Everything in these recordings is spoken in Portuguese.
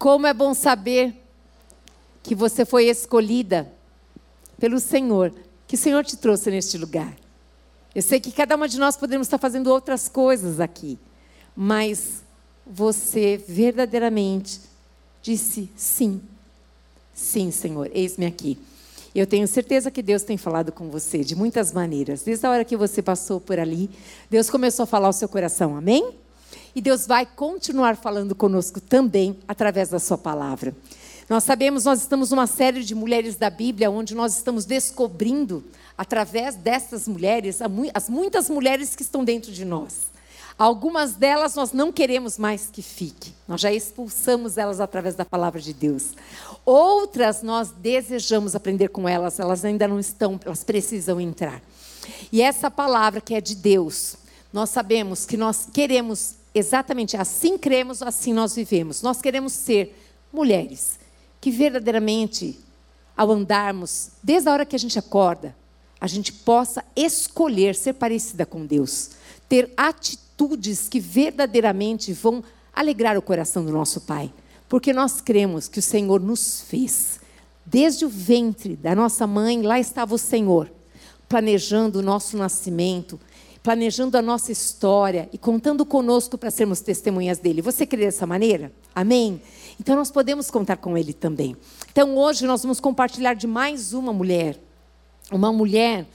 Como é bom saber que você foi escolhida pelo Senhor, que o Senhor te trouxe neste lugar. Eu sei que cada uma de nós podemos estar fazendo outras coisas aqui, mas você verdadeiramente disse sim. Sim, Senhor, eis-me aqui. Eu tenho certeza que Deus tem falado com você de muitas maneiras. Desde a hora que você passou por ali, Deus começou a falar ao seu coração, amém? E Deus vai continuar falando conosco também através da Sua palavra. Nós sabemos, nós estamos numa série de mulheres da Bíblia, onde nós estamos descobrindo, através dessas mulheres, as muitas mulheres que estão dentro de nós. Algumas delas nós não queremos mais que fique. Nós já expulsamos elas através da palavra de Deus. Outras nós desejamos aprender com elas, elas ainda não estão, elas precisam entrar. E essa palavra que é de Deus, nós sabemos que nós queremos exatamente assim cremos, assim nós vivemos. Nós queremos ser mulheres que verdadeiramente, ao andarmos, desde a hora que a gente acorda, a gente possa escolher ser parecida com Deus, ter atitudes que verdadeiramente vão alegrar o coração do nosso Pai, porque nós cremos que o Senhor nos fez. Desde o ventre da nossa mãe, lá estava o Senhor, planejando o nosso nascimento, planejando a nossa história e contando conosco para sermos testemunhas dele. Você crê dessa maneira? Amém? Então nós podemos contar com ele também. Então hoje nós vamos compartilhar de mais uma mulher. Uma mulher,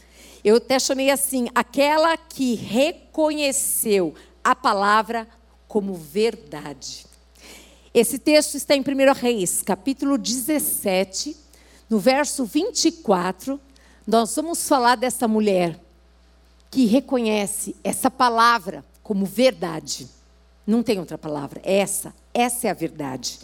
eu até chamei assim, aquela que reconheceu a palavra como verdade. Esse texto está em 1 Reis, capítulo 17, no verso 24. Nós vamos falar dessa mulher que reconhece essa palavra como verdade. Não tem outra palavra, é essa, essa é a verdade.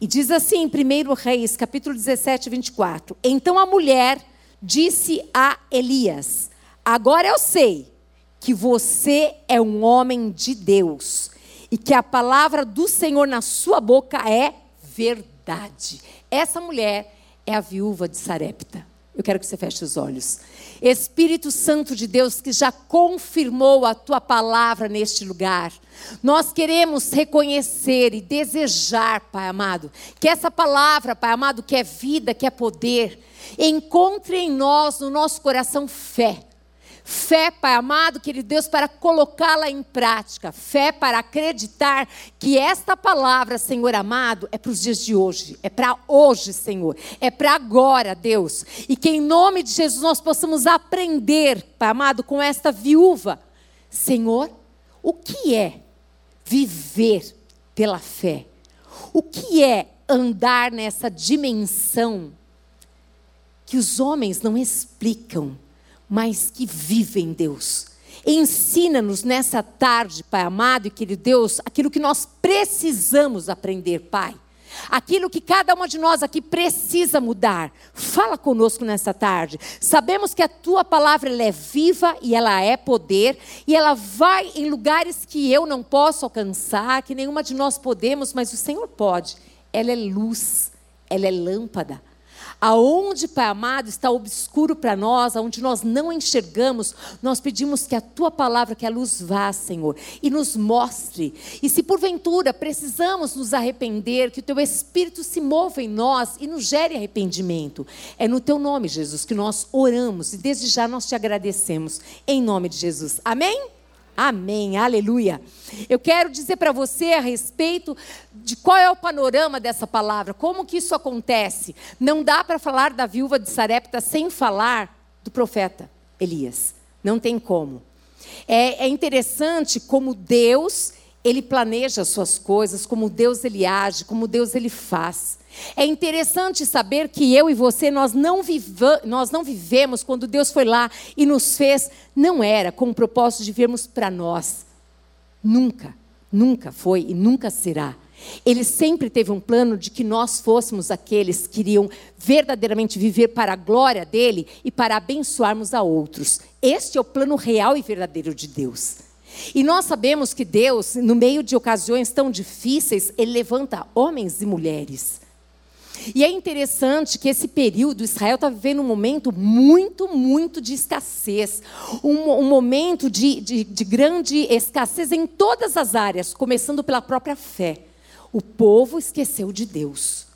E diz assim em 1 Reis, capítulo 17, 24: Então a mulher disse a Elias: Agora eu sei que você é um homem de Deus e que a palavra do Senhor na sua boca é verdade. Essa mulher é a viúva de Sarepta. Eu quero que você feche os olhos. Espírito Santo de Deus, que já confirmou a tua palavra neste lugar, nós queremos reconhecer e desejar, Pai amado, que essa palavra, Pai amado, que é vida, que é poder, encontre em nós, no nosso coração, fé Fé, Pai amado, querido Deus, para colocá-la em prática. Fé para acreditar que esta palavra, Senhor amado, é para os dias de hoje. É para hoje, Senhor. É para agora, Deus. E que em nome de Jesus nós possamos aprender, Pai amado, com esta viúva. Senhor, o que é viver pela fé? O que é andar nessa dimensão que os homens não explicam? Mas que vivem Deus. Ensina-nos nessa tarde, Pai amado e querido Deus, aquilo que nós precisamos aprender, Pai. Aquilo que cada uma de nós aqui precisa mudar. Fala conosco nessa tarde. Sabemos que a tua palavra é viva e ela é poder e ela vai em lugares que eu não posso alcançar, que nenhuma de nós podemos, mas o Senhor pode. Ela é luz, ela é lâmpada. Aonde, Pai amado, está obscuro para nós, aonde nós não enxergamos, nós pedimos que a tua palavra, que a luz vá, Senhor, e nos mostre. E se porventura precisamos nos arrepender, que o teu espírito se mova em nós e nos gere arrependimento. É no teu nome, Jesus, que nós oramos e desde já nós te agradecemos. Em nome de Jesus. Amém? Amém, aleluia. Eu quero dizer para você a respeito de qual é o panorama dessa palavra, como que isso acontece. Não dá para falar da viúva de Sarepta sem falar do profeta Elias. Não tem como. É, é interessante como Deus ele planeja as suas coisas, como Deus ele age, como Deus ele faz. É interessante saber que eu e você, nós não, viva, nós não vivemos quando Deus foi lá e nos fez, não era com o propósito de vivermos para nós. Nunca, nunca foi e nunca será. Ele sempre teve um plano de que nós fôssemos aqueles que iriam verdadeiramente viver para a glória dele e para abençoarmos a outros. Este é o plano real e verdadeiro de Deus. E nós sabemos que Deus, no meio de ocasiões tão difíceis, Ele levanta homens e mulheres. E é interessante que esse período, Israel está vivendo um momento muito, muito de escassez. Um, um momento de, de, de grande escassez em todas as áreas, começando pela própria fé. O povo esqueceu de Deus.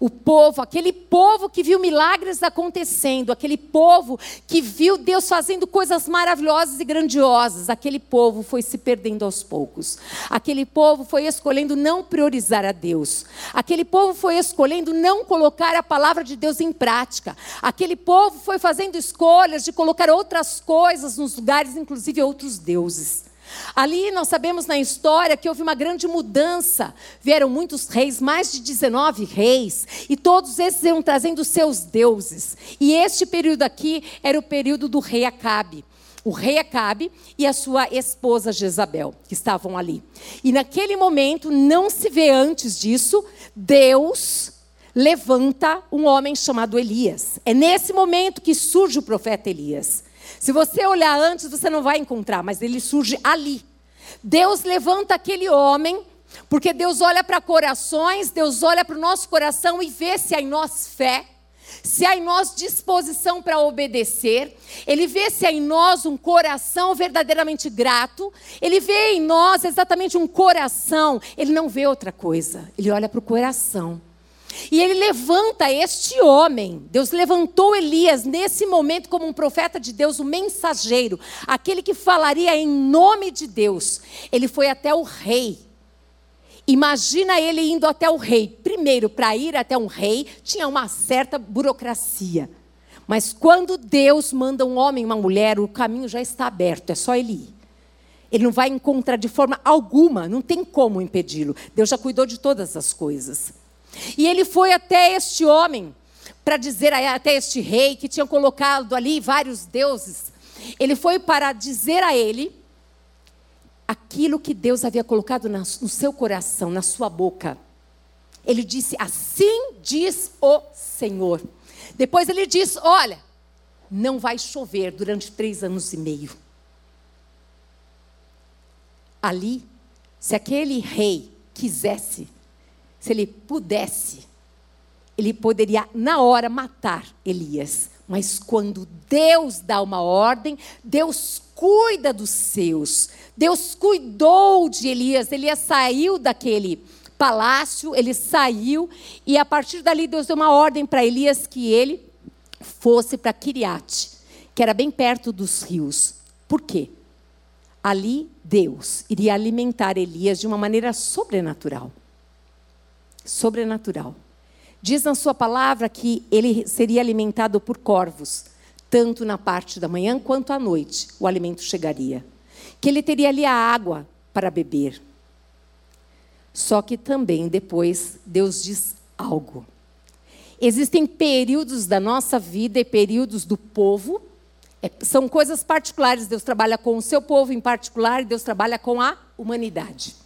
O povo, aquele povo que viu milagres acontecendo, aquele povo que viu Deus fazendo coisas maravilhosas e grandiosas, aquele povo foi se perdendo aos poucos. Aquele povo foi escolhendo não priorizar a Deus. Aquele povo foi escolhendo não colocar a palavra de Deus em prática. Aquele povo foi fazendo escolhas de colocar outras coisas nos lugares, inclusive outros deuses. Ali nós sabemos na história que houve uma grande mudança. Vieram muitos reis, mais de 19 reis, e todos esses iam trazendo seus deuses. E este período aqui era o período do rei Acabe. O rei Acabe e a sua esposa Jezabel, que estavam ali. E naquele momento, não se vê antes disso, Deus levanta um homem chamado Elias. É nesse momento que surge o profeta Elias. Se você olhar antes, você não vai encontrar, mas ele surge ali. Deus levanta aquele homem, porque Deus olha para corações, Deus olha para o nosso coração e vê se há em nós fé, se há em nós disposição para obedecer, Ele vê se há em nós um coração verdadeiramente grato, Ele vê em nós exatamente um coração, Ele não vê outra coisa, Ele olha para o coração. E ele levanta este homem. Deus levantou Elias nesse momento como um profeta de Deus, o um mensageiro, aquele que falaria em nome de Deus. Ele foi até o rei. Imagina ele indo até o rei. Primeiro, para ir até um rei, tinha uma certa burocracia. Mas quando Deus manda um homem uma mulher, o caminho já está aberto, é só ele ir. Ele não vai encontrar de forma alguma, não tem como impedi-lo. Deus já cuidou de todas as coisas. E ele foi até este homem, para dizer até este rei que tinha colocado ali vários deuses. Ele foi para dizer a ele aquilo que Deus havia colocado no seu coração, na sua boca. Ele disse: Assim diz o Senhor. Depois ele disse: Olha, não vai chover durante três anos e meio. Ali, se aquele rei quisesse se ele pudesse, ele poderia na hora matar Elias. Mas quando Deus dá uma ordem, Deus cuida dos seus. Deus cuidou de Elias. Elias saiu daquele palácio, ele saiu e a partir dali Deus deu uma ordem para Elias que ele fosse para Kiriate, que era bem perto dos rios. Por quê? Ali Deus iria alimentar Elias de uma maneira sobrenatural sobrenatural. Diz na sua palavra que ele seria alimentado por corvos, tanto na parte da manhã quanto à noite o alimento chegaria. Que ele teria ali a água para beber. Só que também depois Deus diz algo. Existem períodos da nossa vida e períodos do povo, é, são coisas particulares. Deus trabalha com o seu povo em particular e Deus trabalha com a humanidade.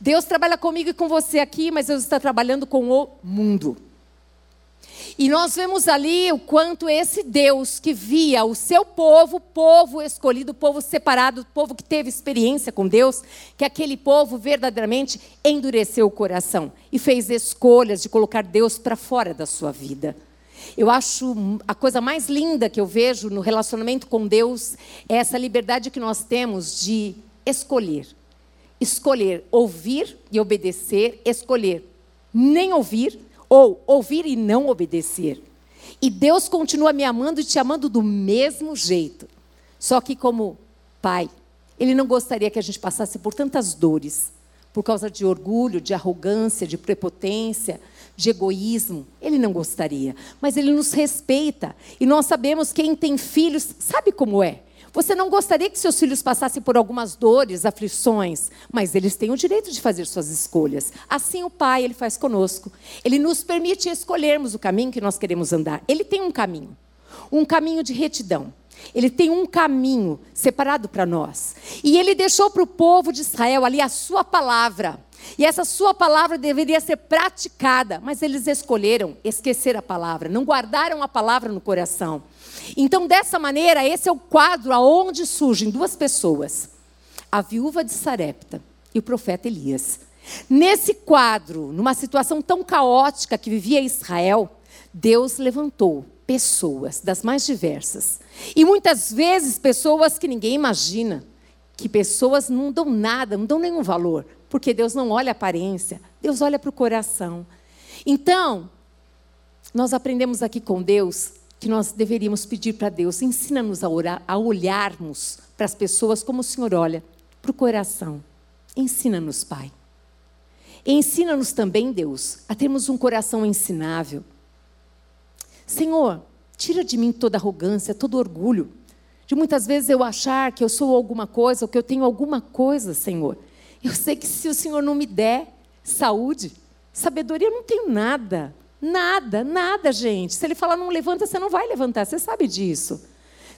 Deus trabalha comigo e com você aqui, mas Deus está trabalhando com o mundo. E nós vemos ali o quanto esse Deus que via o seu povo, povo escolhido, povo separado, povo que teve experiência com Deus, que aquele povo verdadeiramente endureceu o coração e fez escolhas de colocar Deus para fora da sua vida. Eu acho a coisa mais linda que eu vejo no relacionamento com Deus é essa liberdade que nós temos de escolher escolher ouvir e obedecer, escolher nem ouvir ou ouvir e não obedecer. E Deus continua me amando e te amando do mesmo jeito. Só que como pai, ele não gostaria que a gente passasse por tantas dores, por causa de orgulho, de arrogância, de prepotência, de egoísmo. Ele não gostaria, mas ele nos respeita. E nós sabemos quem tem filhos, sabe como é? Você não gostaria que seus filhos passassem por algumas dores, aflições, mas eles têm o direito de fazer suas escolhas. Assim o Pai, ele faz conosco. Ele nos permite escolhermos o caminho que nós queremos andar. Ele tem um caminho, um caminho de retidão. Ele tem um caminho separado para nós. E ele deixou para o povo de Israel ali a sua palavra. E essa sua palavra deveria ser praticada, mas eles escolheram esquecer a palavra, não guardaram a palavra no coração. Então, dessa maneira, esse é o quadro aonde surgem duas pessoas: a viúva de Sarepta e o profeta Elias. Nesse quadro, numa situação tão caótica que vivia Israel, Deus levantou pessoas das mais diversas. E muitas vezes pessoas que ninguém imagina, que pessoas não dão nada, não dão nenhum valor, porque Deus não olha a aparência, Deus olha para o coração. Então, nós aprendemos aqui com Deus que nós deveríamos pedir para Deus, ensina-nos a, orar, a olharmos para as pessoas como o Senhor olha, para o coração. Ensina-nos, Pai. Ensina-nos também, Deus, a termos um coração ensinável. Senhor, tira de mim toda arrogância, todo orgulho, de muitas vezes eu achar que eu sou alguma coisa, ou que eu tenho alguma coisa, Senhor. Eu sei que se o Senhor não me der saúde, sabedoria, eu não tenho nada. Nada, nada, gente. Se ele falar não levanta, você não vai levantar, você sabe disso.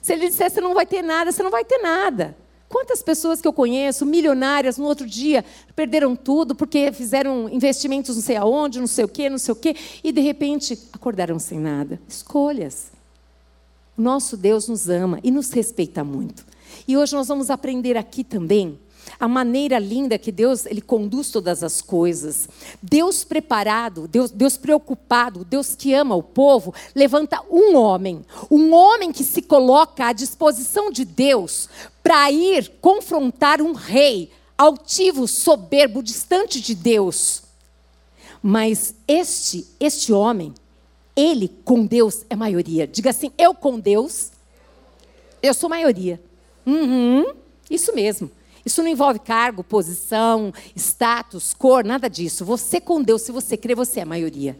Se ele disser você não vai ter nada, você não vai ter nada. Quantas pessoas que eu conheço, milionárias, no outro dia perderam tudo porque fizeram investimentos não sei aonde, não sei o quê, não sei o quê, e de repente acordaram sem nada. Escolhas. Nosso Deus nos ama e nos respeita muito. E hoje nós vamos aprender aqui também a maneira linda que Deus ele conduz todas as coisas. Deus preparado, Deus, Deus preocupado, Deus que ama o povo, levanta um homem, um homem que se coloca à disposição de Deus para ir confrontar um rei altivo, soberbo, distante de Deus. Mas este, este homem, ele com Deus é maioria. Diga assim: eu com Deus, eu sou maioria. Uhum, isso mesmo. Isso não envolve cargo, posição, status, cor, nada disso. Você com Deus, se você crê, você é a maioria.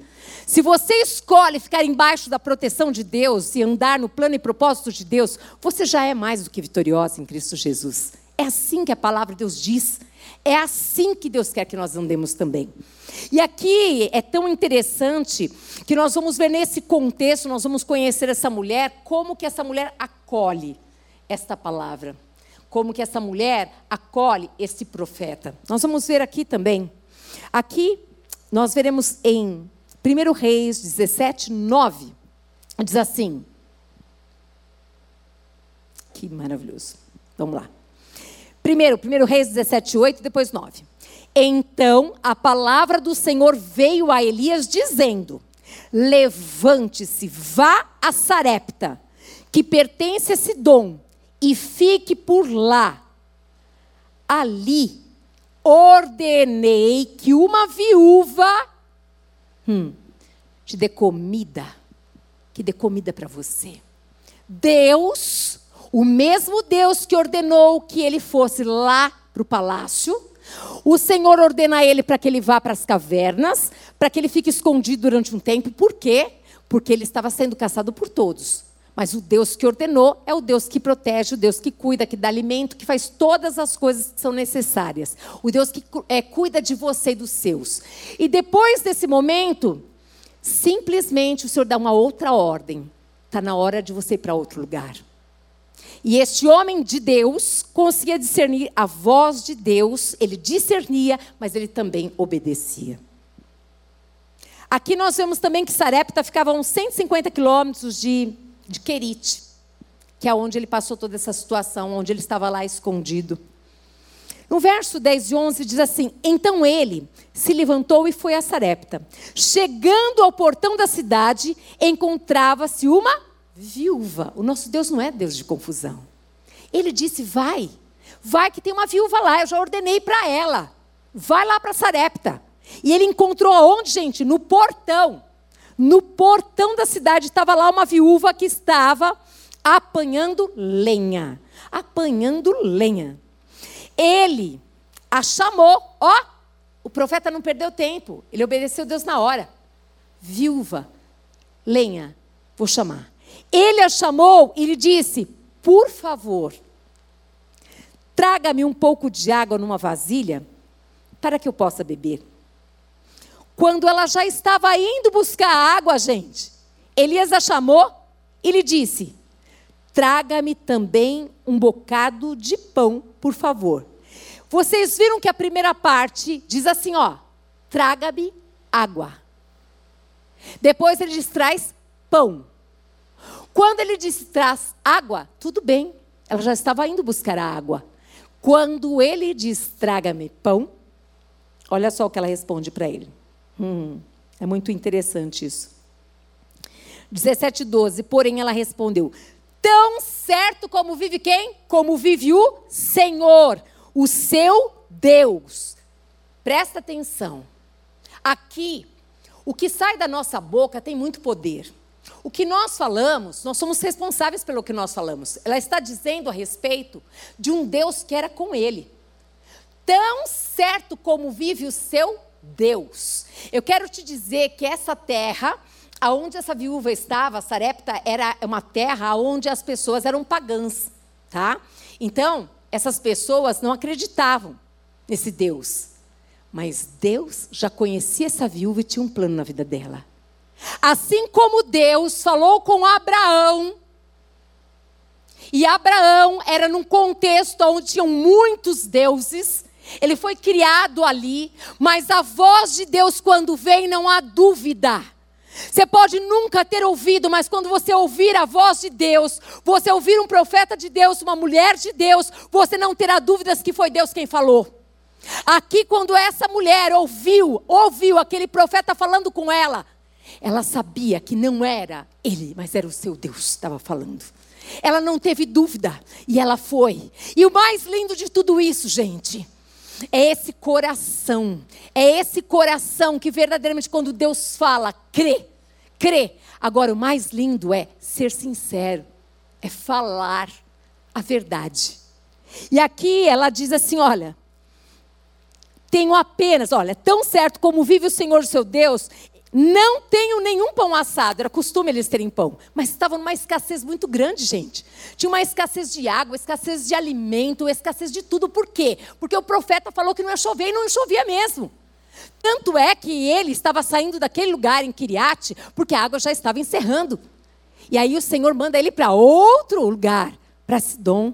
Se você escolhe ficar embaixo da proteção de Deus e andar no plano e propósito de Deus, você já é mais do que vitoriosa em Cristo Jesus. É assim que a palavra de Deus diz. É assim que Deus quer que nós andemos também. E aqui é tão interessante que nós vamos ver nesse contexto, nós vamos conhecer essa mulher, como que essa mulher acolhe esta palavra como que essa mulher acolhe esse profeta. Nós vamos ver aqui também. Aqui nós veremos em 1 Reis 17, 9. Diz assim. Que maravilhoso. Vamos lá. Primeiro, 1 Reis 17, 8, depois 9. Então a palavra do Senhor veio a Elias dizendo: Levante-se, vá a Sarepta, que pertence a Sidom e fique por lá. Ali ordenei que uma viúva hum, te dê comida, que dê comida para você. Deus, o mesmo Deus que ordenou que ele fosse lá para o palácio, o Senhor ordena a ele para que ele vá para as cavernas, para que ele fique escondido durante um tempo. Por quê? Porque ele estava sendo caçado por todos. Mas o Deus que ordenou é o Deus que protege, o Deus que cuida, que dá alimento, que faz todas as coisas que são necessárias. O Deus que é, cuida de você e dos seus. E depois desse momento, simplesmente o Senhor dá uma outra ordem. Está na hora de você ir para outro lugar. E este homem de Deus conseguia discernir a voz de Deus, ele discernia, mas ele também obedecia. Aqui nós vemos também que Sarepta ficava a uns 150 quilômetros de de Querite, que é onde ele passou toda essa situação, onde ele estava lá escondido. No verso 10 e 11 diz assim: Então ele se levantou e foi a Sarepta. Chegando ao portão da cidade, encontrava-se uma viúva. O nosso Deus não é Deus de confusão. Ele disse: Vai, vai que tem uma viúva lá, eu já ordenei para ela. Vai lá para Sarepta. E ele encontrou aonde, gente? No portão. No portão da cidade estava lá uma viúva que estava apanhando lenha. Apanhando lenha. Ele a chamou, ó, o profeta não perdeu tempo, ele obedeceu Deus na hora. Viúva, lenha, vou chamar. Ele a chamou e lhe disse: Por favor, traga-me um pouco de água numa vasilha para que eu possa beber. Quando ela já estava indo buscar água, gente, Elias a chamou e lhe disse: Traga-me também um bocado de pão, por favor. Vocês viram que a primeira parte diz assim, ó: Traga-me água. Depois ele diz: Traz pão. Quando ele disse traz água, tudo bem, ela já estava indo buscar a água. Quando ele diz traga-me pão, olha só o que ela responde para ele. Hum, é muito interessante isso. 17, 12. Porém, ela respondeu: Tão certo como vive quem? Como vive o Senhor, o seu Deus. Presta atenção. aqui, o que sai da nossa boca tem muito poder. O que nós falamos, nós somos responsáveis pelo que nós falamos. Ela está dizendo a respeito de um Deus que era com ele. Tão certo como vive o seu Deus. Eu quero te dizer que essa terra, aonde essa viúva estava, Sarepta, era uma terra onde as pessoas eram pagãs, tá? Então, essas pessoas não acreditavam nesse Deus. Mas Deus já conhecia essa viúva e tinha um plano na vida dela. Assim como Deus falou com Abraão, e Abraão era num contexto onde tinham muitos deuses, ele foi criado ali, mas a voz de Deus, quando vem, não há dúvida. Você pode nunca ter ouvido, mas quando você ouvir a voz de Deus, você ouvir um profeta de Deus, uma mulher de Deus, você não terá dúvidas que foi Deus quem falou. Aqui, quando essa mulher ouviu, ouviu aquele profeta falando com ela, ela sabia que não era ele, mas era o seu Deus que estava falando. Ela não teve dúvida e ela foi. E o mais lindo de tudo isso, gente, é esse coração. É esse coração que verdadeiramente, quando Deus fala, crê. Crê. Agora, o mais lindo é ser sincero, é falar a verdade. E aqui ela diz assim: olha, tenho apenas, olha, tão certo como vive o Senhor seu Deus, não tenho nenhum pão assado. Era costume eles terem pão. Mas estavam numa escassez muito grande, gente. Tinha uma escassez de água, escassez de alimento, escassez de tudo. Por quê? Porque o profeta falou que não ia chover e não chovia mesmo. Tanto é que ele estava saindo daquele lugar em Kiriate, porque a água já estava encerrando. E aí o Senhor manda ele para outro lugar, para Sidom.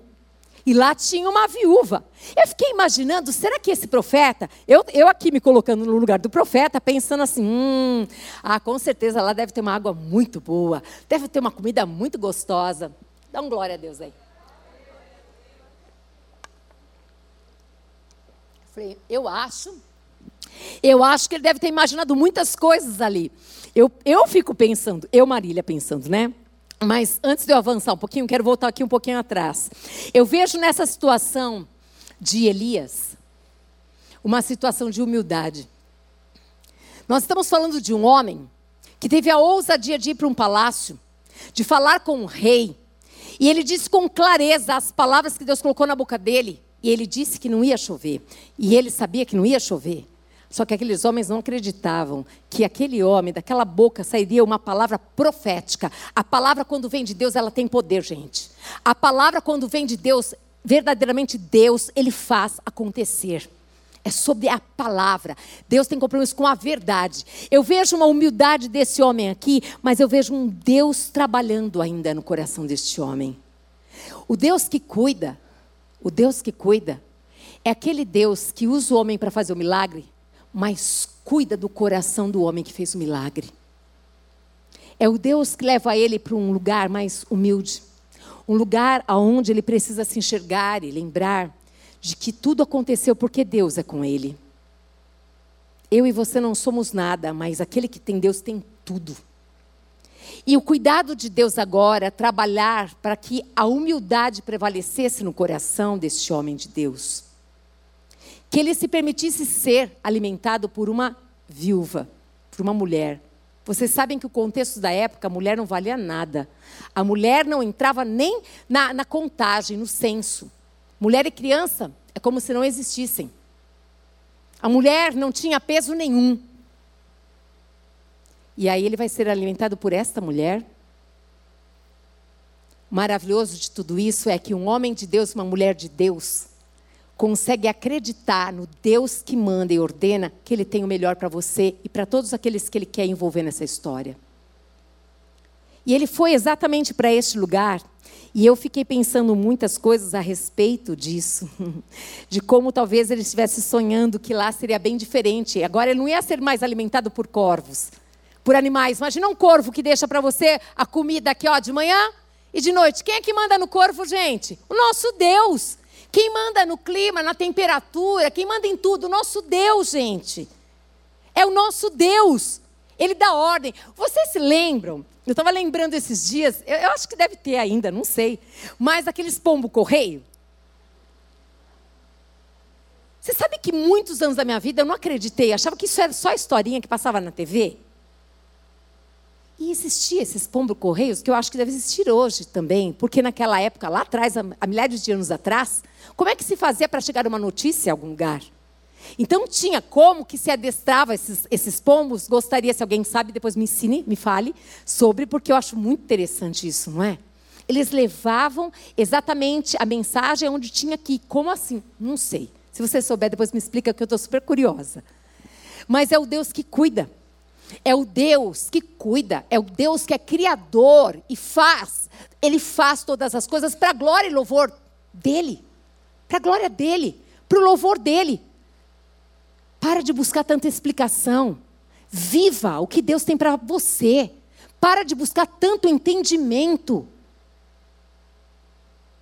E lá tinha uma viúva. Eu fiquei imaginando, será que esse profeta, eu, eu aqui me colocando no lugar do profeta, pensando assim, hum, ah, com certeza lá deve ter uma água muito boa, deve ter uma comida muito gostosa. Dá um glória a Deus aí. Falei, eu acho, eu acho que ele deve ter imaginado muitas coisas ali. Eu, eu fico pensando, eu, Marília, pensando, né? Mas antes de eu avançar um pouquinho, quero voltar aqui um pouquinho atrás. Eu vejo nessa situação de Elias uma situação de humildade. Nós estamos falando de um homem que teve a ousadia de ir para um palácio, de falar com o rei, e ele disse com clareza as palavras que Deus colocou na boca dele, e ele disse que não ia chover, e ele sabia que não ia chover. Só que aqueles homens não acreditavam que aquele homem, daquela boca, sairia uma palavra profética. A palavra, quando vem de Deus, ela tem poder, gente. A palavra, quando vem de Deus, verdadeiramente Deus, ele faz acontecer. É sobre a palavra. Deus tem compromisso com a verdade. Eu vejo uma humildade desse homem aqui, mas eu vejo um Deus trabalhando ainda no coração deste homem. O Deus que cuida, o Deus que cuida, é aquele Deus que usa o homem para fazer o milagre, mas cuida do coração do homem que fez o milagre. É o Deus que leva ele para um lugar mais humilde, um lugar aonde ele precisa se enxergar e lembrar de que tudo aconteceu porque Deus é com ele. Eu e você não somos nada, mas aquele que tem Deus tem tudo. E o cuidado de Deus agora é trabalhar para que a humildade prevalecesse no coração deste homem de Deus que ele se permitisse ser alimentado por uma viúva, por uma mulher. Vocês sabem que o contexto da época, a mulher não valia nada. A mulher não entrava nem na, na contagem, no censo. Mulher e criança é como se não existissem. A mulher não tinha peso nenhum. E aí ele vai ser alimentado por esta mulher. Maravilhoso de tudo isso é que um homem de Deus, uma mulher de Deus, consegue acreditar no Deus que manda e ordena que Ele tem o melhor para você e para todos aqueles que Ele quer envolver nessa história. E ele foi exatamente para este lugar, e eu fiquei pensando muitas coisas a respeito disso, de como talvez ele estivesse sonhando que lá seria bem diferente. Agora ele não ia ser mais alimentado por corvos, por animais. Imagina um corvo que deixa para você a comida aqui ó, de manhã e de noite. Quem é que manda no corvo, gente? O nosso Deus. Quem manda no clima, na temperatura, quem manda em tudo? O nosso Deus, gente. É o nosso Deus. Ele dá ordem. Vocês se lembram? Eu estava lembrando esses dias, eu, eu, acho que deve ter ainda, não sei. Mas aqueles pombo correio. Você sabe que muitos anos da minha vida eu não acreditei, achava que isso era só historinha que passava na TV? E existia esses pombo correios que eu acho que deve existir hoje também, porque naquela época, lá atrás, há milhares de anos atrás, como é que se fazia para chegar uma notícia a algum lugar? Então tinha como que se adestrava esses, esses pombos. Gostaria, se alguém sabe, depois me ensine, me fale sobre, porque eu acho muito interessante isso, não é? Eles levavam exatamente a mensagem onde tinha que ir. Como assim? Não sei. Se você souber, depois me explica, que eu estou super curiosa. Mas é o Deus que cuida. É o Deus que cuida, é o Deus que é criador e faz. Ele faz todas as coisas para a glória e louvor dele. Para a glória dele, para o louvor dele. Para de buscar tanta explicação. Viva o que Deus tem para você. Para de buscar tanto entendimento.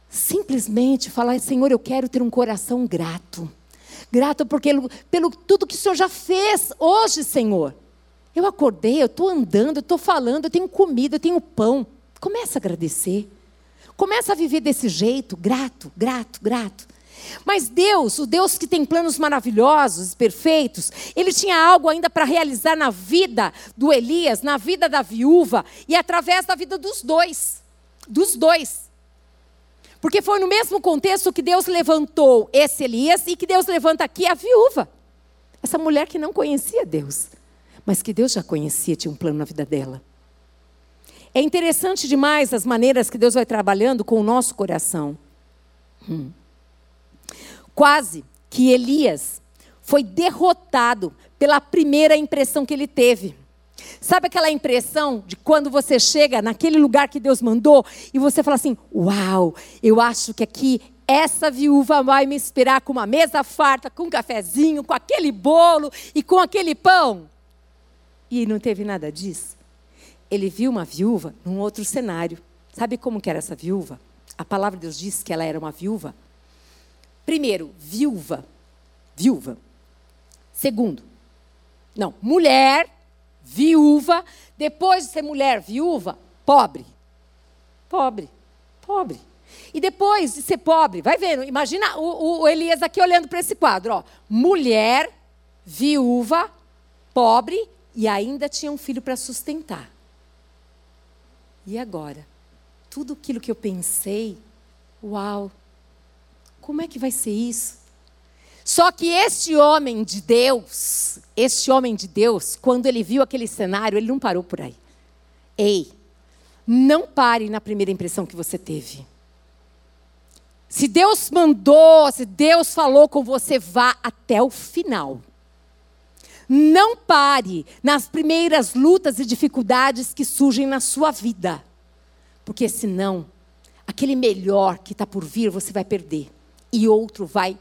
Simplesmente falar, Senhor, eu quero ter um coração grato. Grato porque pelo tudo que o Senhor já fez hoje, Senhor. Eu acordei, eu estou andando, eu estou falando, eu tenho comida, eu tenho pão. Começa a agradecer. Começa a viver desse jeito, grato, grato, grato. Mas Deus, o Deus que tem planos maravilhosos, perfeitos, ele tinha algo ainda para realizar na vida do Elias, na vida da viúva e através da vida dos dois. Dos dois. Porque foi no mesmo contexto que Deus levantou esse Elias e que Deus levanta aqui a viúva. Essa mulher que não conhecia Deus, mas que Deus já conhecia, tinha um plano na vida dela. É interessante demais as maneiras que Deus vai trabalhando com o nosso coração. Hum. Quase que Elias foi derrotado pela primeira impressão que ele teve. Sabe aquela impressão de quando você chega naquele lugar que Deus mandou e você fala assim: Uau, eu acho que aqui essa viúva vai me esperar com uma mesa farta, com um cafezinho, com aquele bolo e com aquele pão. E não teve nada disso. Ele viu uma viúva num outro cenário. Sabe como que era essa viúva? A palavra de Deus diz que ela era uma viúva Primeiro, viúva. Viúva. Segundo, não, mulher, viúva. Depois de ser mulher, viúva, pobre. Pobre. Pobre. E depois de ser pobre, vai vendo, imagina o, o Elias aqui olhando para esse quadro, ó. Mulher, viúva, pobre e ainda tinha um filho para sustentar. E agora? Tudo aquilo que eu pensei, uau, como é que vai ser isso? Só que este homem de Deus, este homem de Deus, quando ele viu aquele cenário, ele não parou por aí. Ei, não pare na primeira impressão que você teve. Se Deus mandou, se Deus falou com você, vá até o final. Não pare nas primeiras lutas e dificuldades que surgem na sua vida. Porque senão, aquele melhor que está por vir, você vai perder e outro vai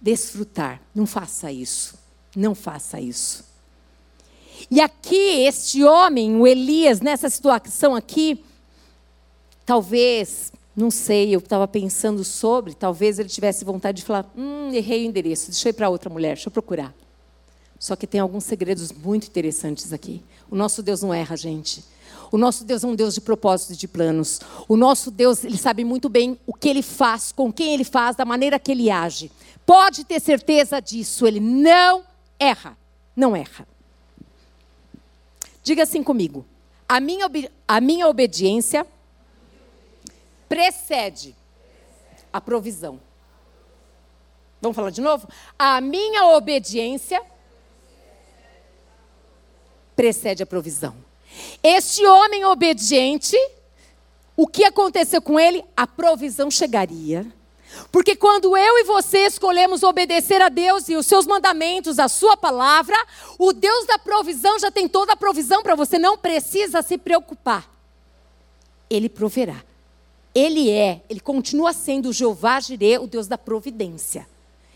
desfrutar. Não faça isso. Não faça isso. E aqui, este homem, o Elias, nessa situação aqui, talvez, não sei, eu estava pensando sobre, talvez ele tivesse vontade de falar: hum, errei o endereço, ir para outra mulher, deixa eu procurar. Só que tem alguns segredos muito interessantes aqui. O nosso Deus não erra, gente. O nosso Deus é um Deus de propósitos e de planos. O nosso Deus, ele sabe muito bem o que ele faz, com quem ele faz, da maneira que ele age. Pode ter certeza disso, ele não erra. Não erra. Diga assim comigo: a minha, a minha obediência precede a provisão. Vamos falar de novo? A minha obediência precede a provisão. Este homem obediente, o que aconteceu com ele? A provisão chegaria. Porque quando eu e você escolhemos obedecer a Deus e os seus mandamentos, a sua palavra, o Deus da provisão já tem toda a provisão para você, não precisa se preocupar. Ele proverá. Ele é, ele continua sendo o Jeová Jireh, o Deus da providência.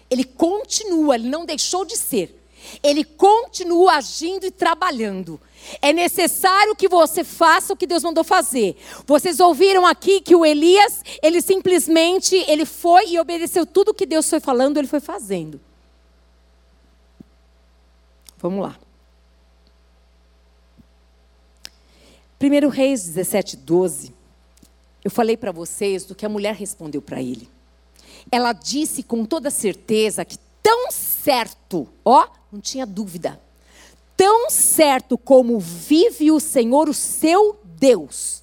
Ele continua, ele não deixou de ser. Ele continua agindo e trabalhando. É necessário que você faça o que Deus mandou fazer. Vocês ouviram aqui que o Elias, ele simplesmente, ele foi e obedeceu tudo que Deus foi falando, ele foi fazendo. Vamos lá. 1 Reis 17, 12. Eu falei para vocês do que a mulher respondeu para ele. Ela disse com toda certeza que tão certo, ó, não tinha dúvida, tão certo como vive o Senhor, o seu Deus.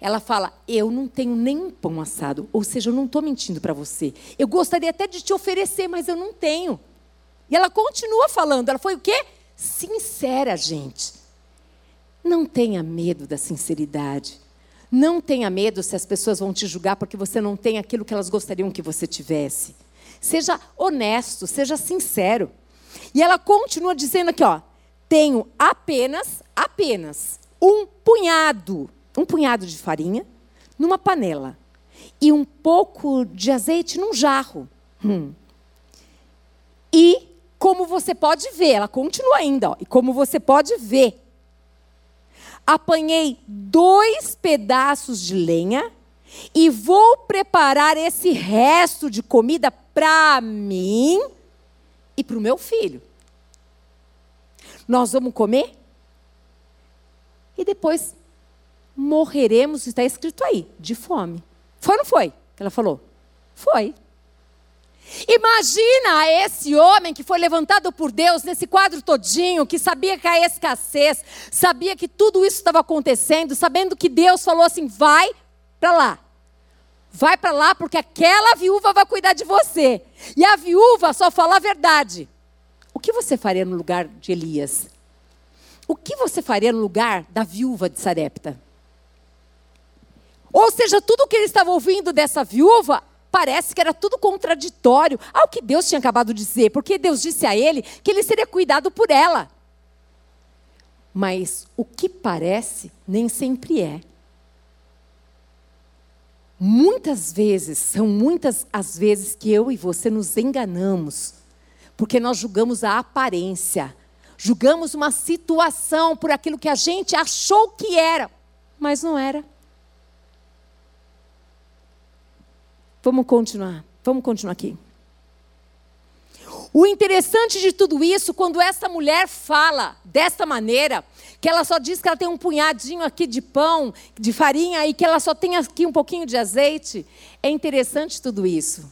Ela fala: Eu não tenho nenhum pão assado. Ou seja, eu não estou mentindo para você. Eu gostaria até de te oferecer, mas eu não tenho. E ela continua falando. Ela foi o quê? Sincera, gente. Não tenha medo da sinceridade. Não tenha medo se as pessoas vão te julgar porque você não tem aquilo que elas gostariam que você tivesse. Seja honesto, seja sincero. E ela continua dizendo aqui, ó: tenho apenas, apenas um punhado, um punhado de farinha numa panela e um pouco de azeite num jarro. Hum. E como você pode ver, ela continua ainda, ó, e como você pode ver, apanhei dois pedaços de lenha e vou preparar esse resto de comida para mim e para o meu filho. Nós vamos comer e depois morreremos, está escrito aí, de fome. Foi ou não foi? Ela falou? Foi. Imagina esse homem que foi levantado por Deus nesse quadro todinho, que sabia que a escassez, sabia que tudo isso estava acontecendo, sabendo que Deus falou assim: vai para lá. Vai para lá porque aquela viúva vai cuidar de você. E a viúva só fala a verdade. O que você faria no lugar de Elias? O que você faria no lugar da viúva de Sarepta? Ou seja, tudo o que ele estava ouvindo dessa viúva parece que era tudo contraditório ao que Deus tinha acabado de dizer, porque Deus disse a ele que ele seria cuidado por ela. Mas o que parece nem sempre é. Muitas vezes, são muitas as vezes que eu e você nos enganamos, porque nós julgamos a aparência, julgamos uma situação por aquilo que a gente achou que era, mas não era. Vamos continuar. Vamos continuar aqui. O interessante de tudo isso, quando essa mulher fala desta maneira, que ela só diz que ela tem um punhadinho aqui de pão, de farinha, e que ela só tem aqui um pouquinho de azeite, é interessante tudo isso.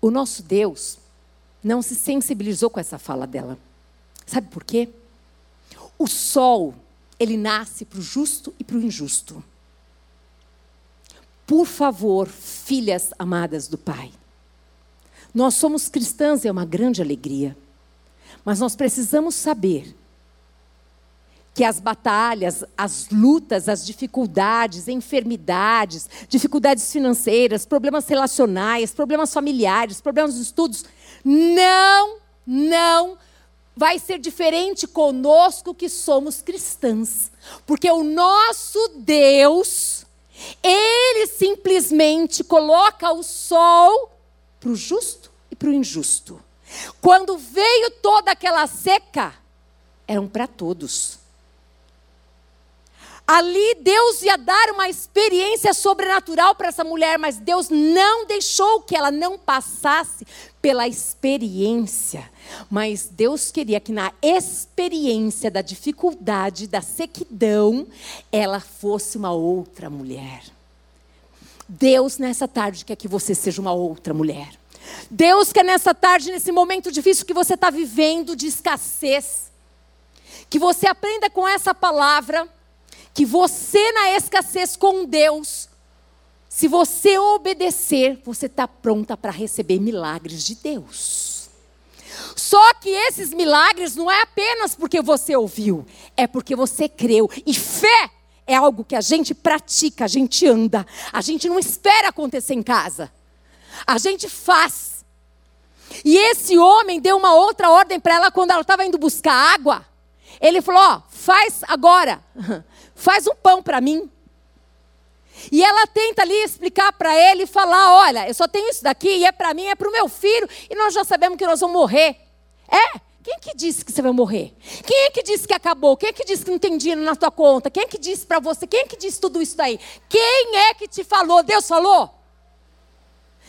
O nosso Deus não se sensibilizou com essa fala dela. Sabe por quê? O sol, ele nasce para o justo e para o injusto. Por favor, filhas amadas do Pai. Nós somos cristãs, é uma grande alegria. Mas nós precisamos saber que as batalhas, as lutas, as dificuldades, enfermidades, dificuldades financeiras, problemas relacionais, problemas familiares, problemas de estudos, não, não vai ser diferente conosco que somos cristãs. Porque o nosso Deus ele simplesmente coloca o sol para o justo e para o injusto. Quando veio toda aquela seca, eram para todos. Ali Deus ia dar uma experiência sobrenatural para essa mulher, mas Deus não deixou que ela não passasse pela experiência. Mas Deus queria que na experiência da dificuldade, da sequidão, ela fosse uma outra mulher. Deus nessa tarde quer que você seja uma outra mulher. Deus quer nessa tarde, nesse momento difícil que você está vivendo de escassez, que você aprenda com essa palavra que você, na escassez com Deus, se você obedecer, você está pronta para receber milagres de Deus. Só que esses milagres não é apenas porque você ouviu, é porque você creu. E fé é algo que a gente pratica, a gente anda, a gente não espera acontecer em casa, a gente faz. E esse homem deu uma outra ordem para ela quando ela estava indo buscar água. Ele falou: Ó, faz agora. faz um pão para mim. E ela tenta ali explicar para ele e falar: olha, eu só tenho isso daqui e é para mim, é para o meu filho, e nós já sabemos que nós vamos morrer. É? Quem é que disse que você vai morrer? Quem é que disse que acabou? Quem é que disse que não tem dinheiro na tua conta? Quem é que disse para você? Quem é que disse tudo isso daí? Quem é que te falou? Deus falou?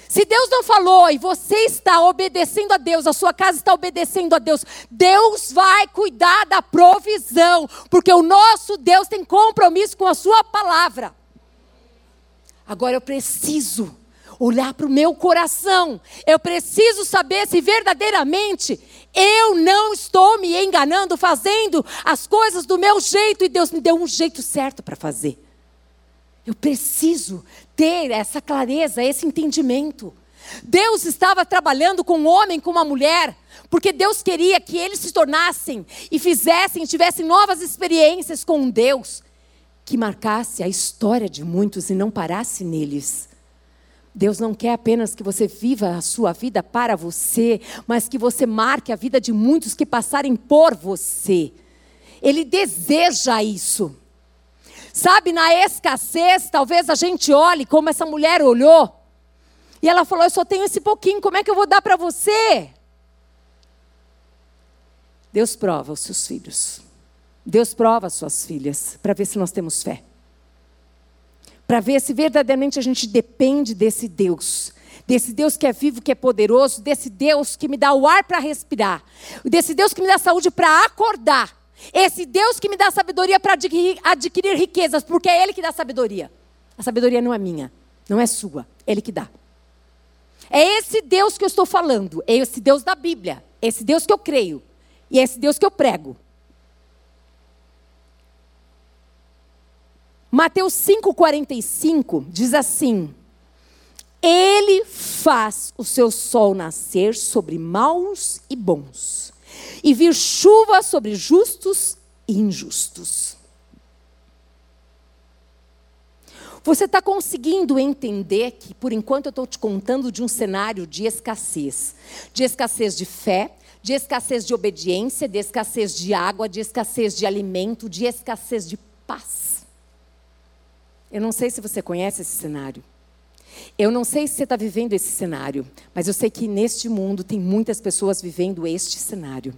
Se Deus não falou e você está obedecendo a Deus, a sua casa está obedecendo a Deus, Deus vai cuidar da provisão, porque o nosso Deus tem compromisso com a sua palavra. Agora eu preciso olhar para o meu coração. Eu preciso saber se verdadeiramente eu não estou me enganando, fazendo as coisas do meu jeito e Deus me deu um jeito certo para fazer. Eu preciso ter essa clareza, esse entendimento. Deus estava trabalhando com um homem, com uma mulher, porque Deus queria que eles se tornassem e fizessem, tivessem novas experiências com Deus, que marcasse a história de muitos e não parasse neles. Deus não quer apenas que você viva a sua vida para você, mas que você marque a vida de muitos que passarem por você. Ele deseja isso. Sabe, na escassez, talvez a gente olhe como essa mulher olhou. E ela falou: Eu só tenho esse pouquinho, como é que eu vou dar para você? Deus prova os seus filhos. Deus prova as suas filhas, para ver se nós temos fé. Para ver se verdadeiramente a gente depende desse Deus. Desse Deus que é vivo, que é poderoso, desse Deus que me dá o ar para respirar, desse Deus que me dá saúde para acordar, esse Deus que me dá sabedoria para adquirir, adquirir riquezas, porque é Ele que dá sabedoria. A sabedoria não é minha, não é sua, é Ele que dá. É esse Deus que eu estou falando, é esse Deus da Bíblia, é esse Deus que eu creio, e é esse Deus que eu prego. Mateus 5,45 diz assim: Ele faz o seu sol nascer sobre maus e bons e vir chuva sobre justos e injustos. Você está conseguindo entender que, por enquanto, eu estou te contando de um cenário de escassez de escassez de fé, de escassez de obediência, de escassez de água, de escassez de alimento, de escassez de paz. Eu não sei se você conhece esse cenário. Eu não sei se você está vivendo esse cenário, mas eu sei que neste mundo tem muitas pessoas vivendo este cenário.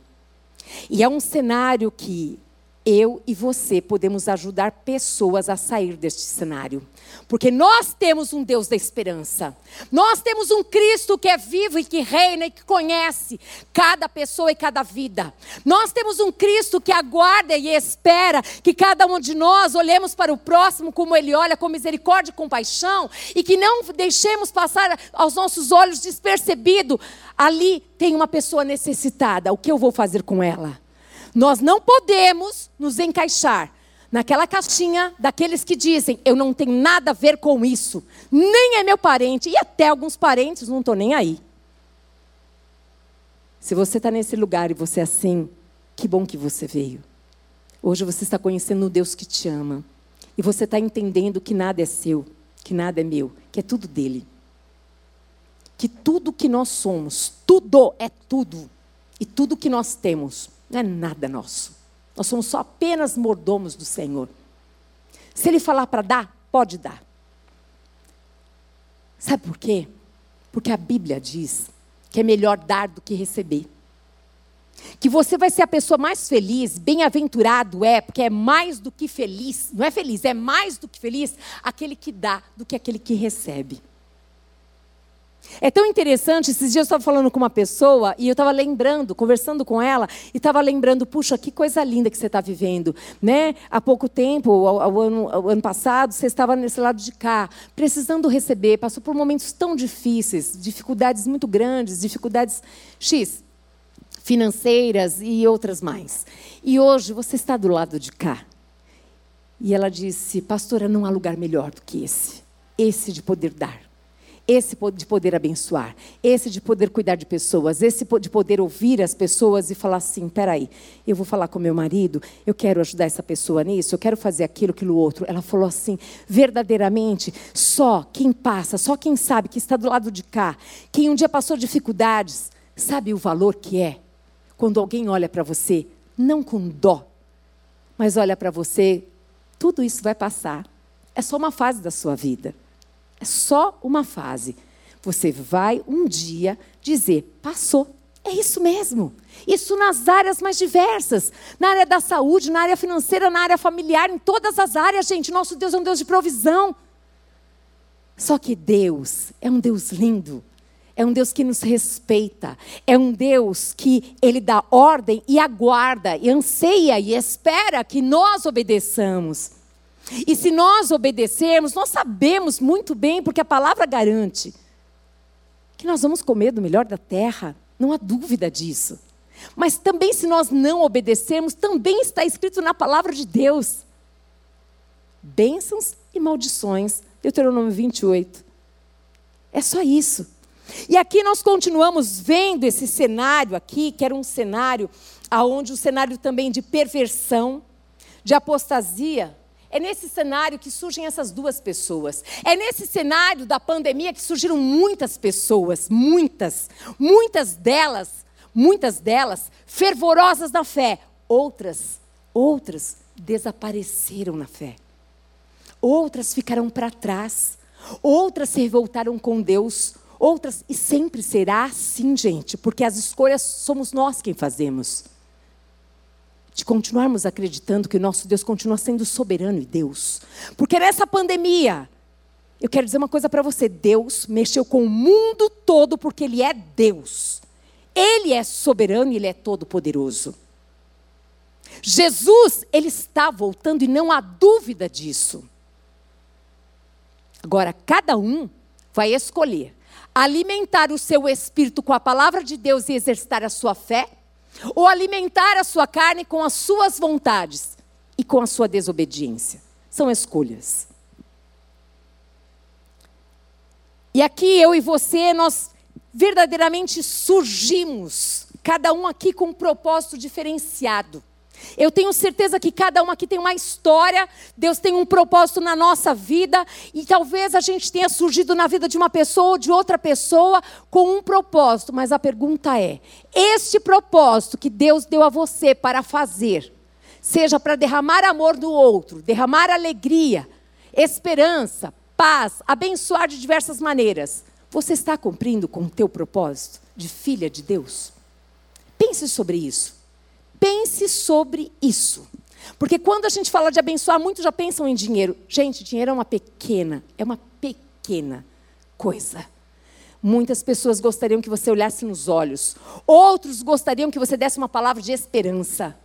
E é um cenário que eu e você podemos ajudar pessoas a sair deste cenário. Porque nós temos um Deus da esperança. Nós temos um Cristo que é vivo e que reina e que conhece cada pessoa e cada vida. Nós temos um Cristo que aguarda e espera que cada um de nós olhemos para o próximo como ele olha, com misericórdia e compaixão, e que não deixemos passar aos nossos olhos despercebido. Ali tem uma pessoa necessitada. O que eu vou fazer com ela? Nós não podemos nos encaixar naquela caixinha daqueles que dizem: eu não tenho nada a ver com isso, nem é meu parente, e até alguns parentes não estou nem aí. Se você está nesse lugar e você é assim, que bom que você veio. Hoje você está conhecendo o Deus que te ama. E você está entendendo que nada é seu, que nada é meu, que é tudo dele. Que tudo que nós somos, tudo é tudo. E tudo que nós temos não é nada nosso. Nós somos só apenas mordomos do Senhor. Se Ele falar para dar, pode dar. Sabe por quê? Porque a Bíblia diz que é melhor dar do que receber. Que você vai ser a pessoa mais feliz, bem-aventurado é, porque é mais do que feliz, não é feliz, é mais do que feliz aquele que dá do que aquele que recebe. É tão interessante, esses dias eu estava falando com uma pessoa e eu estava lembrando, conversando com ela, e estava lembrando, puxa, que coisa linda que você está vivendo. Né? Há pouco tempo, ao, ao ano, ao ano passado, você estava nesse lado de cá, precisando receber, passou por momentos tão difíceis, dificuldades muito grandes, dificuldades X, financeiras e outras mais. E hoje você está do lado de cá. E ela disse, pastora, não há lugar melhor do que esse. Esse de poder dar esse de poder abençoar, esse de poder cuidar de pessoas, esse de poder ouvir as pessoas e falar assim: peraí, eu vou falar com meu marido, eu quero ajudar essa pessoa nisso, eu quero fazer aquilo, aquilo outro. Ela falou assim: verdadeiramente, só quem passa, só quem sabe que está do lado de cá, quem um dia passou dificuldades, sabe o valor que é quando alguém olha para você, não com dó, mas olha para você, tudo isso vai passar. É só uma fase da sua vida. É só uma fase. Você vai um dia dizer: passou. É isso mesmo. Isso nas áreas mais diversas. Na área da saúde, na área financeira, na área familiar, em todas as áreas, gente. Nosso Deus é um Deus de provisão. Só que Deus é um Deus lindo. É um Deus que nos respeita. É um Deus que Ele dá ordem e aguarda, e anseia e espera que nós obedeçamos. E se nós obedecermos, nós sabemos muito bem, porque a palavra garante que nós vamos comer do melhor da terra, não há dúvida disso. Mas também, se nós não obedecermos, também está escrito na palavra de Deus: bênçãos e maldições. Deuteronômio 28. É só isso. E aqui nós continuamos vendo esse cenário aqui, que era um cenário aonde o um cenário também de perversão, de apostasia, é nesse cenário que surgem essas duas pessoas. É nesse cenário da pandemia que surgiram muitas pessoas, muitas, muitas delas, muitas delas fervorosas na fé, outras, outras desapareceram na fé. Outras ficaram para trás, outras se revoltaram com Deus, outras e sempre será assim, gente, porque as escolhas somos nós quem fazemos de continuarmos acreditando que o nosso Deus continua sendo soberano e Deus. Porque nessa pandemia, eu quero dizer uma coisa para você: Deus mexeu com o mundo todo porque Ele é Deus. Ele é soberano e Ele é todo-poderoso. Jesus, Ele está voltando e não há dúvida disso. Agora, cada um vai escolher alimentar o seu espírito com a palavra de Deus e exercitar a sua fé ou alimentar a sua carne com as suas vontades e com a sua desobediência. São escolhas. E aqui eu e você, nós verdadeiramente surgimos, cada um aqui com um propósito diferenciado. Eu tenho certeza que cada um aqui tem uma história, Deus tem um propósito na nossa vida, e talvez a gente tenha surgido na vida de uma pessoa ou de outra pessoa com um propósito, mas a pergunta é: este propósito que Deus deu a você para fazer, seja para derramar amor no outro, derramar alegria, esperança, paz, abençoar de diversas maneiras, você está cumprindo com o teu propósito de filha de Deus? Pense sobre isso. Pense sobre isso. Porque quando a gente fala de abençoar, muitos já pensam em dinheiro. Gente, dinheiro é uma pequena, é uma pequena coisa. Muitas pessoas gostariam que você olhasse nos olhos. Outros gostariam que você desse uma palavra de esperança.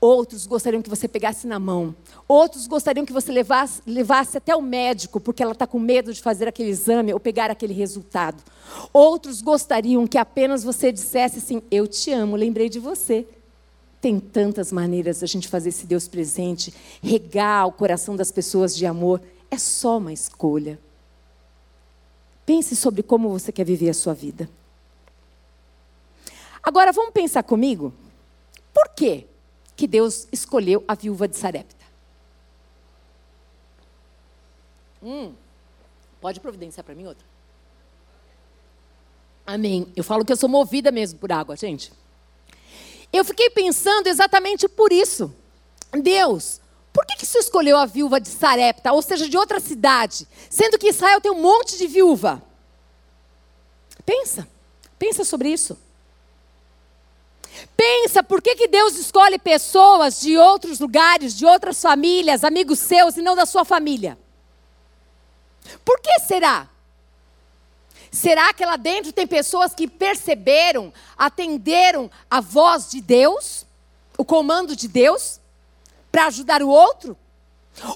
Outros gostariam que você pegasse na mão. Outros gostariam que você levasse, levasse até o médico, porque ela está com medo de fazer aquele exame ou pegar aquele resultado. Outros gostariam que apenas você dissesse assim: Eu te amo, lembrei de você. Tem tantas maneiras da gente fazer esse Deus presente, regar o coração das pessoas de amor. É só uma escolha. Pense sobre como você quer viver a sua vida. Agora vamos pensar comigo? Por quê que Deus escolheu a viúva de Sarepta? Hum, pode providenciar para mim outra? Amém. Eu falo que eu sou movida mesmo por água, gente. Eu fiquei pensando exatamente por isso. Deus, por que, que você escolheu a viúva de Sarepta, ou seja, de outra cidade, sendo que Israel tem um monte de viúva? Pensa, pensa sobre isso. Pensa por que, que Deus escolhe pessoas de outros lugares, de outras famílias, amigos seus e não da sua família. Por que será? Será que lá dentro tem pessoas que perceberam, atenderam a voz de Deus, o comando de Deus, para ajudar o outro?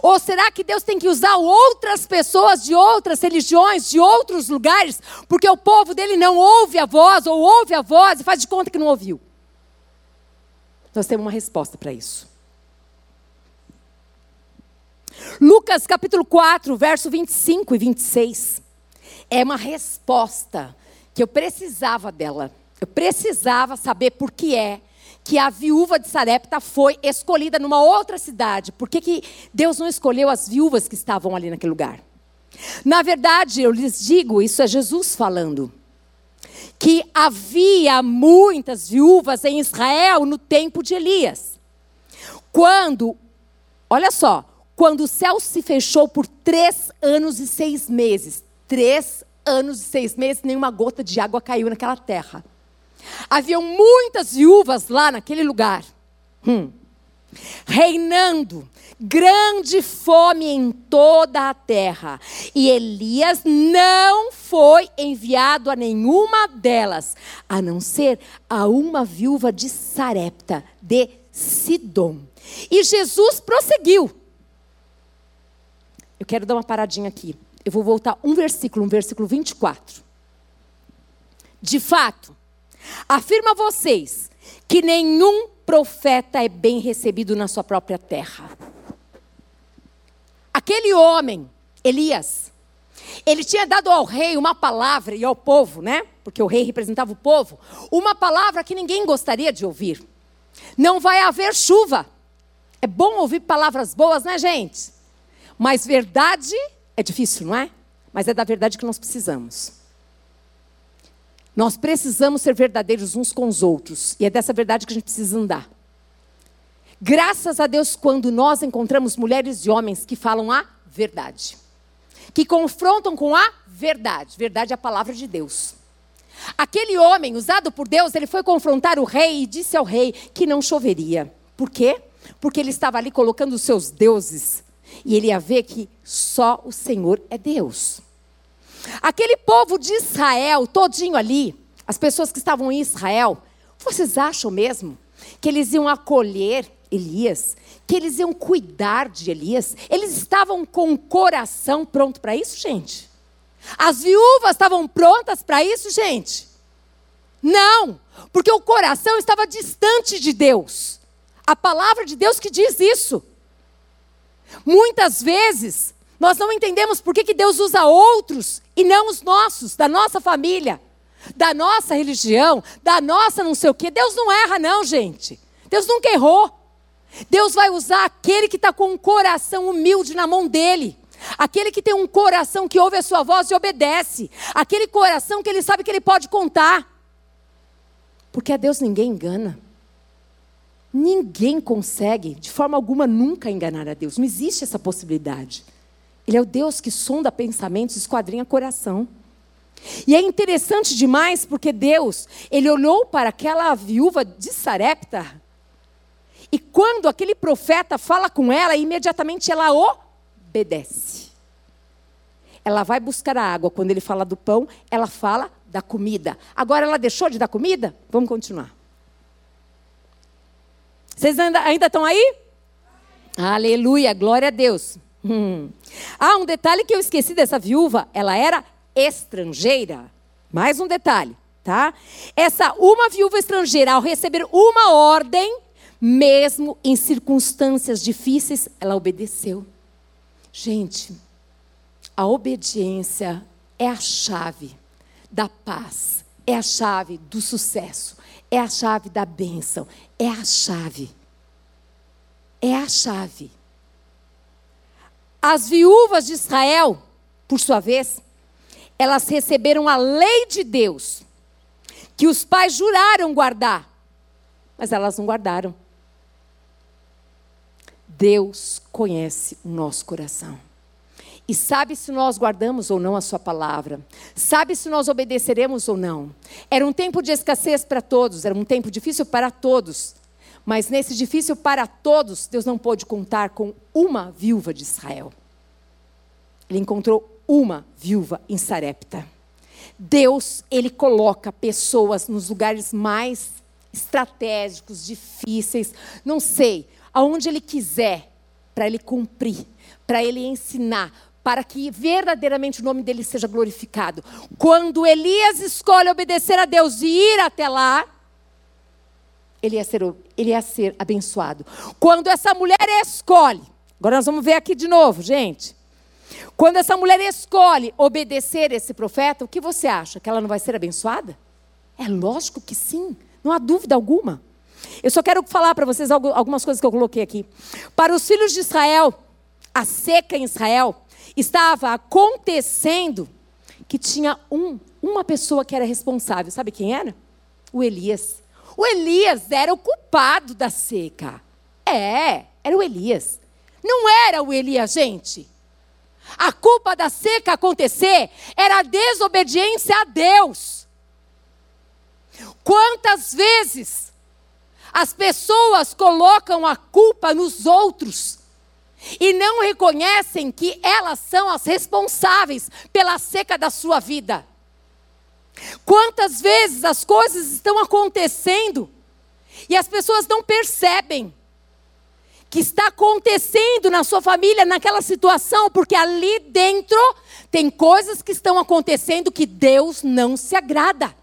Ou será que Deus tem que usar outras pessoas de outras religiões, de outros lugares, porque o povo dele não ouve a voz, ou ouve a voz e faz de conta que não ouviu? Nós temos uma resposta para isso. Lucas capítulo 4, verso 25 e 26 é uma resposta que eu precisava dela. Eu precisava saber por que é que a viúva de Sarepta foi escolhida numa outra cidade. Por que, que Deus não escolheu as viúvas que estavam ali naquele lugar? Na verdade, eu lhes digo, isso é Jesus falando, que havia muitas viúvas em Israel no tempo de Elias. Quando, olha só, quando o céu se fechou por três anos e seis meses, três anos e seis meses, nenhuma gota de água caiu naquela terra. Haviam muitas viúvas lá naquele lugar. Hum. Reinando grande fome em toda a terra. E Elias não foi enviado a nenhuma delas, a não ser a uma viúva de Sarepta, de Sidom. E Jesus prosseguiu. Eu quero dar uma paradinha aqui. Eu vou voltar um versículo, um versículo 24. De fato, afirma vocês que nenhum profeta é bem recebido na sua própria terra. Aquele homem, Elias, ele tinha dado ao rei uma palavra e ao povo, né? Porque o rei representava o povo, uma palavra que ninguém gostaria de ouvir. Não vai haver chuva. É bom ouvir palavras boas, né, gente? Mas verdade é difícil, não é? Mas é da verdade que nós precisamos. Nós precisamos ser verdadeiros uns com os outros. E é dessa verdade que a gente precisa andar. Graças a Deus, quando nós encontramos mulheres e homens que falam a verdade, que confrontam com a verdade. Verdade é a palavra de Deus. Aquele homem usado por Deus, ele foi confrontar o rei e disse ao rei que não choveria. Por quê? Porque ele estava ali colocando os seus deuses. E ele ia ver que só o Senhor é Deus. Aquele povo de Israel, todinho ali, as pessoas que estavam em Israel, vocês acham mesmo que eles iam acolher Elias? Que eles iam cuidar de Elias? Eles estavam com o coração pronto para isso, gente? As viúvas estavam prontas para isso, gente? Não, porque o coração estava distante de Deus. A palavra de Deus que diz isso. Muitas vezes, nós não entendemos por que, que Deus usa outros e não os nossos, da nossa família, da nossa religião, da nossa não sei o quê. Deus não erra, não, gente. Deus nunca errou. Deus vai usar aquele que está com um coração humilde na mão dele. Aquele que tem um coração que ouve a sua voz e obedece. Aquele coração que ele sabe que ele pode contar. Porque a Deus ninguém engana. Ninguém consegue, de forma alguma, nunca enganar a Deus. Não existe essa possibilidade. Ele é o Deus que sonda pensamentos, esquadrinha coração. E é interessante demais porque Deus, ele olhou para aquela viúva de Sarepta, e quando aquele profeta fala com ela, imediatamente ela obedece. Ela vai buscar a água. Quando ele fala do pão, ela fala da comida. Agora ela deixou de dar comida? Vamos continuar. Vocês ainda, ainda estão aí? Aleluia, glória a Deus. Hum. Ah, um detalhe que eu esqueci dessa viúva, ela era estrangeira. Mais um detalhe, tá? Essa uma viúva estrangeira, ao receber uma ordem, mesmo em circunstâncias difíceis, ela obedeceu. Gente, a obediência é a chave da paz, é a chave do sucesso, é a chave da bênção, é a chave. É a chave. As viúvas de Israel, por sua vez, elas receberam a lei de Deus, que os pais juraram guardar, mas elas não guardaram. Deus conhece o nosso coração. E sabe se nós guardamos ou não a Sua palavra. Sabe se nós obedeceremos ou não. Era um tempo de escassez para todos, era um tempo difícil para todos. Mas nesse difícil para todos, Deus não pôde contar com uma viúva de Israel. Ele encontrou uma viúva em Sarepta. Deus, ele coloca pessoas nos lugares mais estratégicos, difíceis, não sei, aonde ele quiser, para ele cumprir, para ele ensinar, para que verdadeiramente o nome dele seja glorificado. Quando Elias escolhe obedecer a Deus e ir até lá, ele ia ser, ele ia ser abençoado. Quando essa mulher escolhe, agora nós vamos ver aqui de novo, gente. Quando essa mulher escolhe obedecer esse profeta, o que você acha? Que ela não vai ser abençoada? É lógico que sim, não há dúvida alguma. Eu só quero falar para vocês algumas coisas que eu coloquei aqui. Para os filhos de Israel, a seca em Israel estava acontecendo que tinha um, uma pessoa que era responsável. Sabe quem era? O Elias. O Elias era o culpado da seca. É, era o Elias. Não era o Elias, gente. A culpa da seca acontecer era a desobediência a Deus. Quantas vezes as pessoas colocam a culpa nos outros e não reconhecem que elas são as responsáveis pela seca da sua vida. Quantas vezes as coisas estão acontecendo e as pessoas não percebem que está acontecendo na sua família, naquela situação, porque ali dentro tem coisas que estão acontecendo que Deus não se agrada.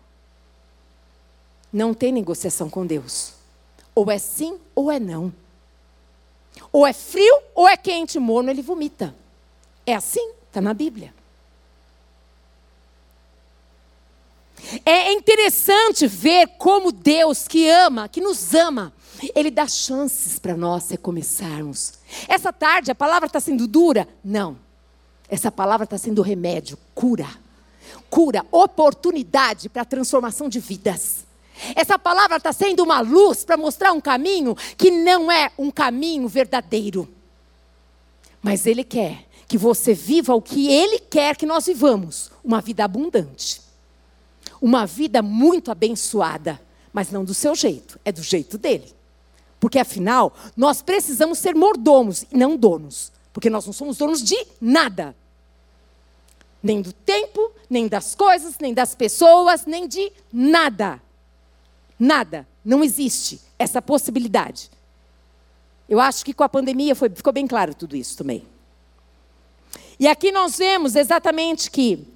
Não tem negociação com Deus. Ou é sim ou é não. Ou é frio ou é quente, morno ele vomita. É assim, está na Bíblia. É interessante ver como Deus que ama, que nos ama, Ele dá chances para nós recomeçarmos. Essa tarde a palavra está sendo dura? Não. Essa palavra está sendo remédio, cura. Cura, oportunidade para a transformação de vidas. Essa palavra está sendo uma luz para mostrar um caminho que não é um caminho verdadeiro. Mas Ele quer que você viva o que Ele quer que nós vivamos uma vida abundante. Uma vida muito abençoada. Mas não do seu jeito, é do jeito dele. Porque afinal, nós precisamos ser mordomos e não donos. Porque nós não somos donos de nada. Nem do tempo, nem das coisas, nem das pessoas, nem de nada. Nada. Não existe essa possibilidade. Eu acho que com a pandemia foi, ficou bem claro tudo isso também. E aqui nós vemos exatamente que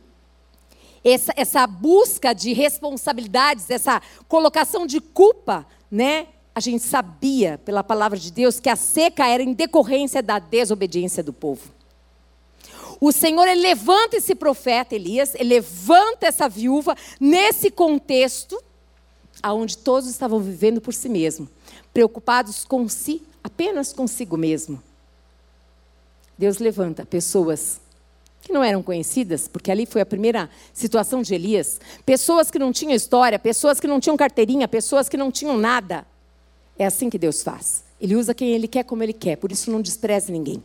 essa, essa busca de responsabilidades, essa colocação de culpa, né? A gente sabia, pela palavra de Deus, que a seca era em decorrência da desobediência do povo. O Senhor levanta esse profeta Elias, levanta essa viúva nesse contexto aonde todos estavam vivendo por si mesmo, preocupados com si, apenas consigo mesmo. Deus levanta pessoas que não eram conhecidas, porque ali foi a primeira situação de Elias, pessoas que não tinham história, pessoas que não tinham carteirinha, pessoas que não tinham nada. É assim que Deus faz. Ele usa quem ele quer como ele quer, por isso não despreze ninguém.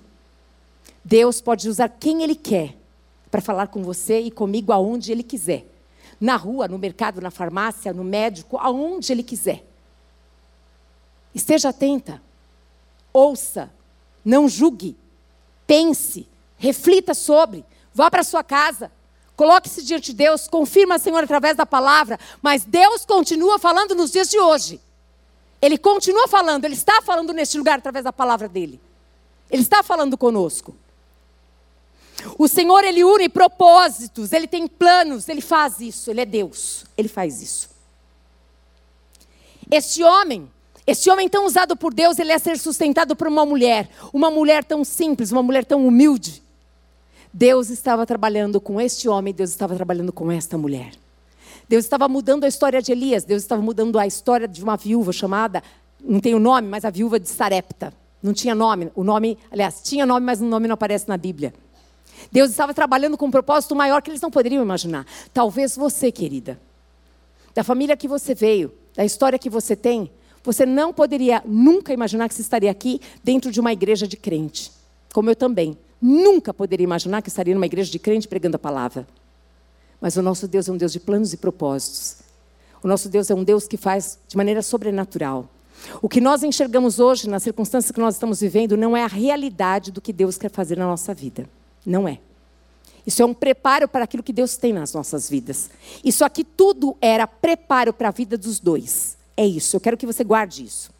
Deus pode usar quem ele quer para falar com você e comigo aonde ele quiser na rua, no mercado, na farmácia, no médico, aonde ele quiser. Esteja atenta, ouça, não julgue, pense, reflita sobre, vá para sua casa, coloque-se diante de Deus, confirma, Senhor, através da palavra, mas Deus continua falando nos dias de hoje. Ele continua falando, Ele está falando neste lugar através da palavra dele. Ele está falando conosco. O Senhor, Ele une propósitos, Ele tem planos, Ele faz isso, Ele é Deus, Ele faz isso. Este homem, este homem tão usado por Deus, ele é ser sustentado por uma mulher, uma mulher tão simples, uma mulher tão humilde. Deus estava trabalhando com este homem, Deus estava trabalhando com esta mulher. Deus estava mudando a história de Elias, Deus estava mudando a história de uma viúva chamada, não tem o nome, mas a viúva de Sarepta. Não tinha nome, o nome, aliás, tinha nome, mas o nome não aparece na Bíblia. Deus estava trabalhando com um propósito maior que eles não poderiam imaginar. Talvez você, querida, da família que você veio, da história que você tem, você não poderia nunca imaginar que você estaria aqui dentro de uma igreja de crente. Como eu também. Nunca poderia imaginar que estaria numa igreja de crente pregando a palavra. Mas o nosso Deus é um Deus de planos e propósitos. O nosso Deus é um Deus que faz de maneira sobrenatural. O que nós enxergamos hoje, nas circunstâncias que nós estamos vivendo, não é a realidade do que Deus quer fazer na nossa vida. Não é. Isso é um preparo para aquilo que Deus tem nas nossas vidas. Isso aqui tudo era preparo para a vida dos dois. É isso, eu quero que você guarde isso.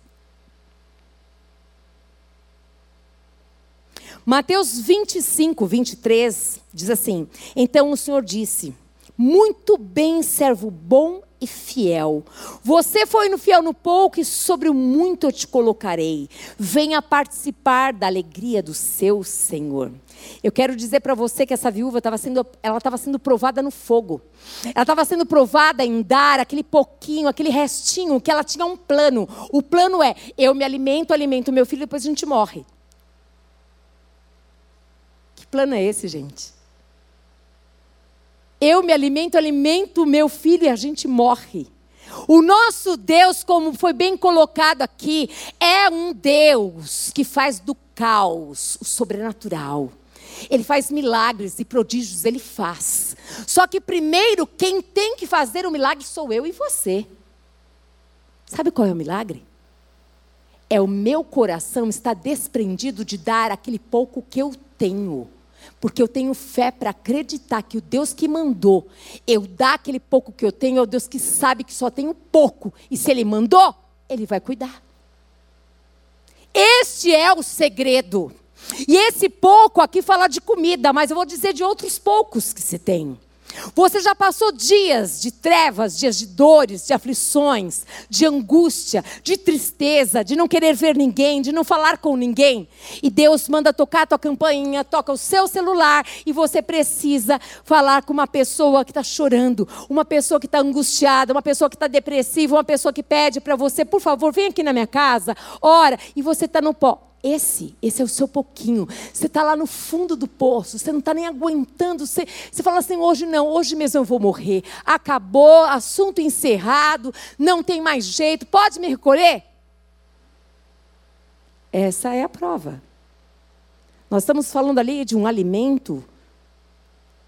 Mateus 25, 23 diz assim: Então o Senhor disse: Muito bem, servo bom e fiel. Você foi no fiel no pouco e sobre o muito eu te colocarei. Venha participar da alegria do seu Senhor. Eu quero dizer para você que essa viúva estava sendo, ela estava sendo provada no fogo. Ela estava sendo provada em dar aquele pouquinho, aquele restinho que ela tinha um plano. O plano é: eu me alimento, alimento meu filho, depois a gente morre. Que plano é esse, gente? Eu me alimento, alimento meu filho e a gente morre. O nosso Deus, como foi bem colocado aqui, é um Deus que faz do caos o sobrenatural. Ele faz milagres e prodígios, ele faz. Só que primeiro, quem tem que fazer o milagre sou eu e você. Sabe qual é o milagre? É o meu coração estar desprendido de dar aquele pouco que eu tenho. Porque eu tenho fé para acreditar que o Deus que mandou eu dar aquele pouco que eu tenho é o Deus que sabe que só tenho pouco. E se Ele mandou, Ele vai cuidar. Este é o segredo. E esse pouco aqui fala de comida, mas eu vou dizer de outros poucos que se tem. Você já passou dias de trevas, dias de dores, de aflições, de angústia, de tristeza, de não querer ver ninguém, de não falar com ninguém. E Deus manda tocar a tua campainha, toca o seu celular e você precisa falar com uma pessoa que está chorando, uma pessoa que está angustiada, uma pessoa que está depressiva, uma pessoa que pede para você, por favor, vem aqui na minha casa, ora, e você está no pó. Esse, esse é o seu pouquinho. Você está lá no fundo do poço, você não está nem aguentando. Você, você fala assim: hoje não, hoje mesmo eu vou morrer. Acabou, assunto encerrado, não tem mais jeito, pode me recolher? Essa é a prova. Nós estamos falando ali de um alimento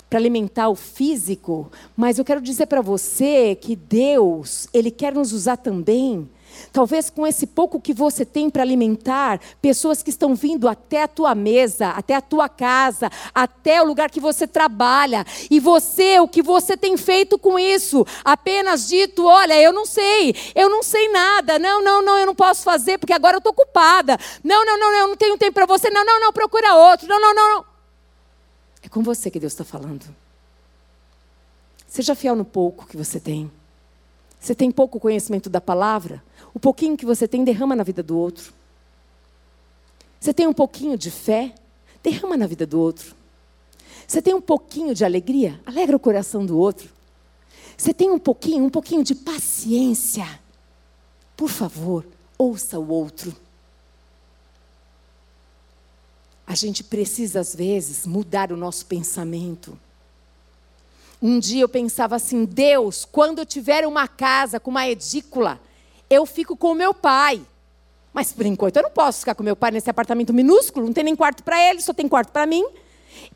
para alimentar o físico, mas eu quero dizer para você que Deus, Ele quer nos usar também Talvez com esse pouco que você tem para alimentar pessoas que estão vindo até a tua mesa, até a tua casa, até o lugar que você trabalha. E você, o que você tem feito com isso? Apenas dito: olha, eu não sei, eu não sei nada. Não, não, não, eu não posso fazer porque agora eu estou ocupada. Não, não, não, eu não tenho tempo para você. Não, não, não, procura outro. Não, não, não. É com você que Deus está falando. Seja fiel no pouco que você tem. Você tem pouco conhecimento da palavra? O pouquinho que você tem, derrama na vida do outro. Você tem um pouquinho de fé? Derrama na vida do outro. Você tem um pouquinho de alegria? Alegra o coração do outro. Você tem um pouquinho, um pouquinho de paciência? Por favor, ouça o outro. A gente precisa, às vezes, mudar o nosso pensamento. Um dia eu pensava assim: Deus, quando eu tiver uma casa com uma edícula, eu fico com o meu pai. Mas por enquanto eu não posso ficar com meu pai nesse apartamento minúsculo, não tem nem quarto para ele, só tem quarto para mim,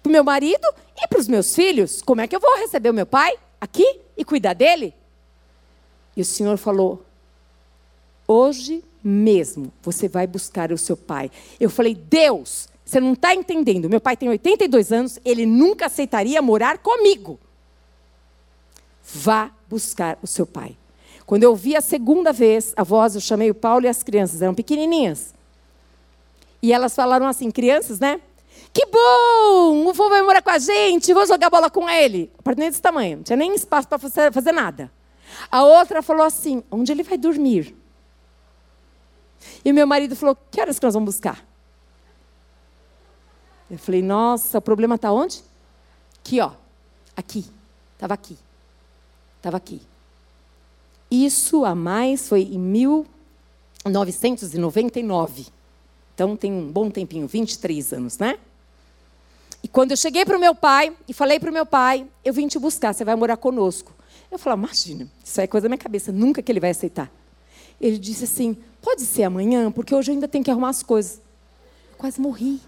para o meu marido e para os meus filhos. Como é que eu vou receber o meu pai aqui e cuidar dele? E o Senhor falou: hoje mesmo você vai buscar o seu pai. Eu falei: Deus, você não está entendendo. Meu pai tem 82 anos, ele nunca aceitaria morar comigo. Vá buscar o seu pai. Quando eu vi a segunda vez a voz, eu chamei o Paulo e as crianças, eram pequenininhas. E elas falaram assim, crianças, né? Que bom! O vô vai morar com a gente, vou jogar bola com ele. A partir desse tamanho, não tinha nem espaço para fazer, fazer nada. A outra falou assim: onde ele vai dormir? E o meu marido falou: que horas que nós vamos buscar? Eu falei: nossa, o problema está onde? Aqui, ó. Aqui. Estava aqui. Estava aqui. Isso a mais foi em 1999. Então tem um bom tempinho, 23 anos, né? E quando eu cheguei para o meu pai e falei para o meu pai, eu vim te buscar, você vai morar conosco. Eu falei, imagina, isso é coisa da minha cabeça, nunca que ele vai aceitar. Ele disse assim, pode ser amanhã, porque hoje eu ainda tenho que arrumar as coisas. Eu quase morri,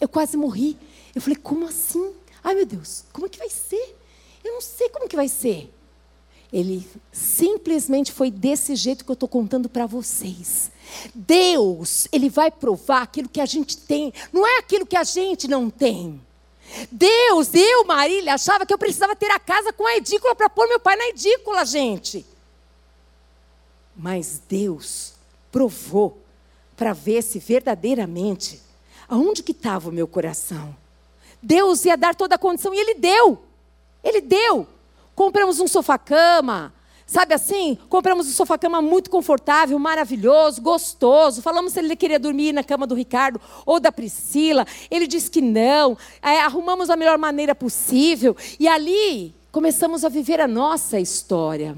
eu quase morri. Eu falei, como assim? Ai meu Deus, como é que vai ser? Eu não sei como que vai ser. Ele simplesmente foi desse jeito que eu estou contando para vocês. Deus, Ele vai provar aquilo que a gente tem, não é aquilo que a gente não tem. Deus, eu, Marília, achava que eu precisava ter a casa com a edícula para pôr meu pai na edícula, gente. Mas Deus provou para ver se verdadeiramente aonde que estava o meu coração. Deus ia dar toda a condição e Ele deu. Ele deu. Compramos um sofá-cama, sabe assim? Compramos um sofá-cama muito confortável, maravilhoso, gostoso. Falamos se ele queria dormir na cama do Ricardo ou da Priscila. Ele disse que não. É, arrumamos a melhor maneira possível. E ali começamos a viver a nossa história.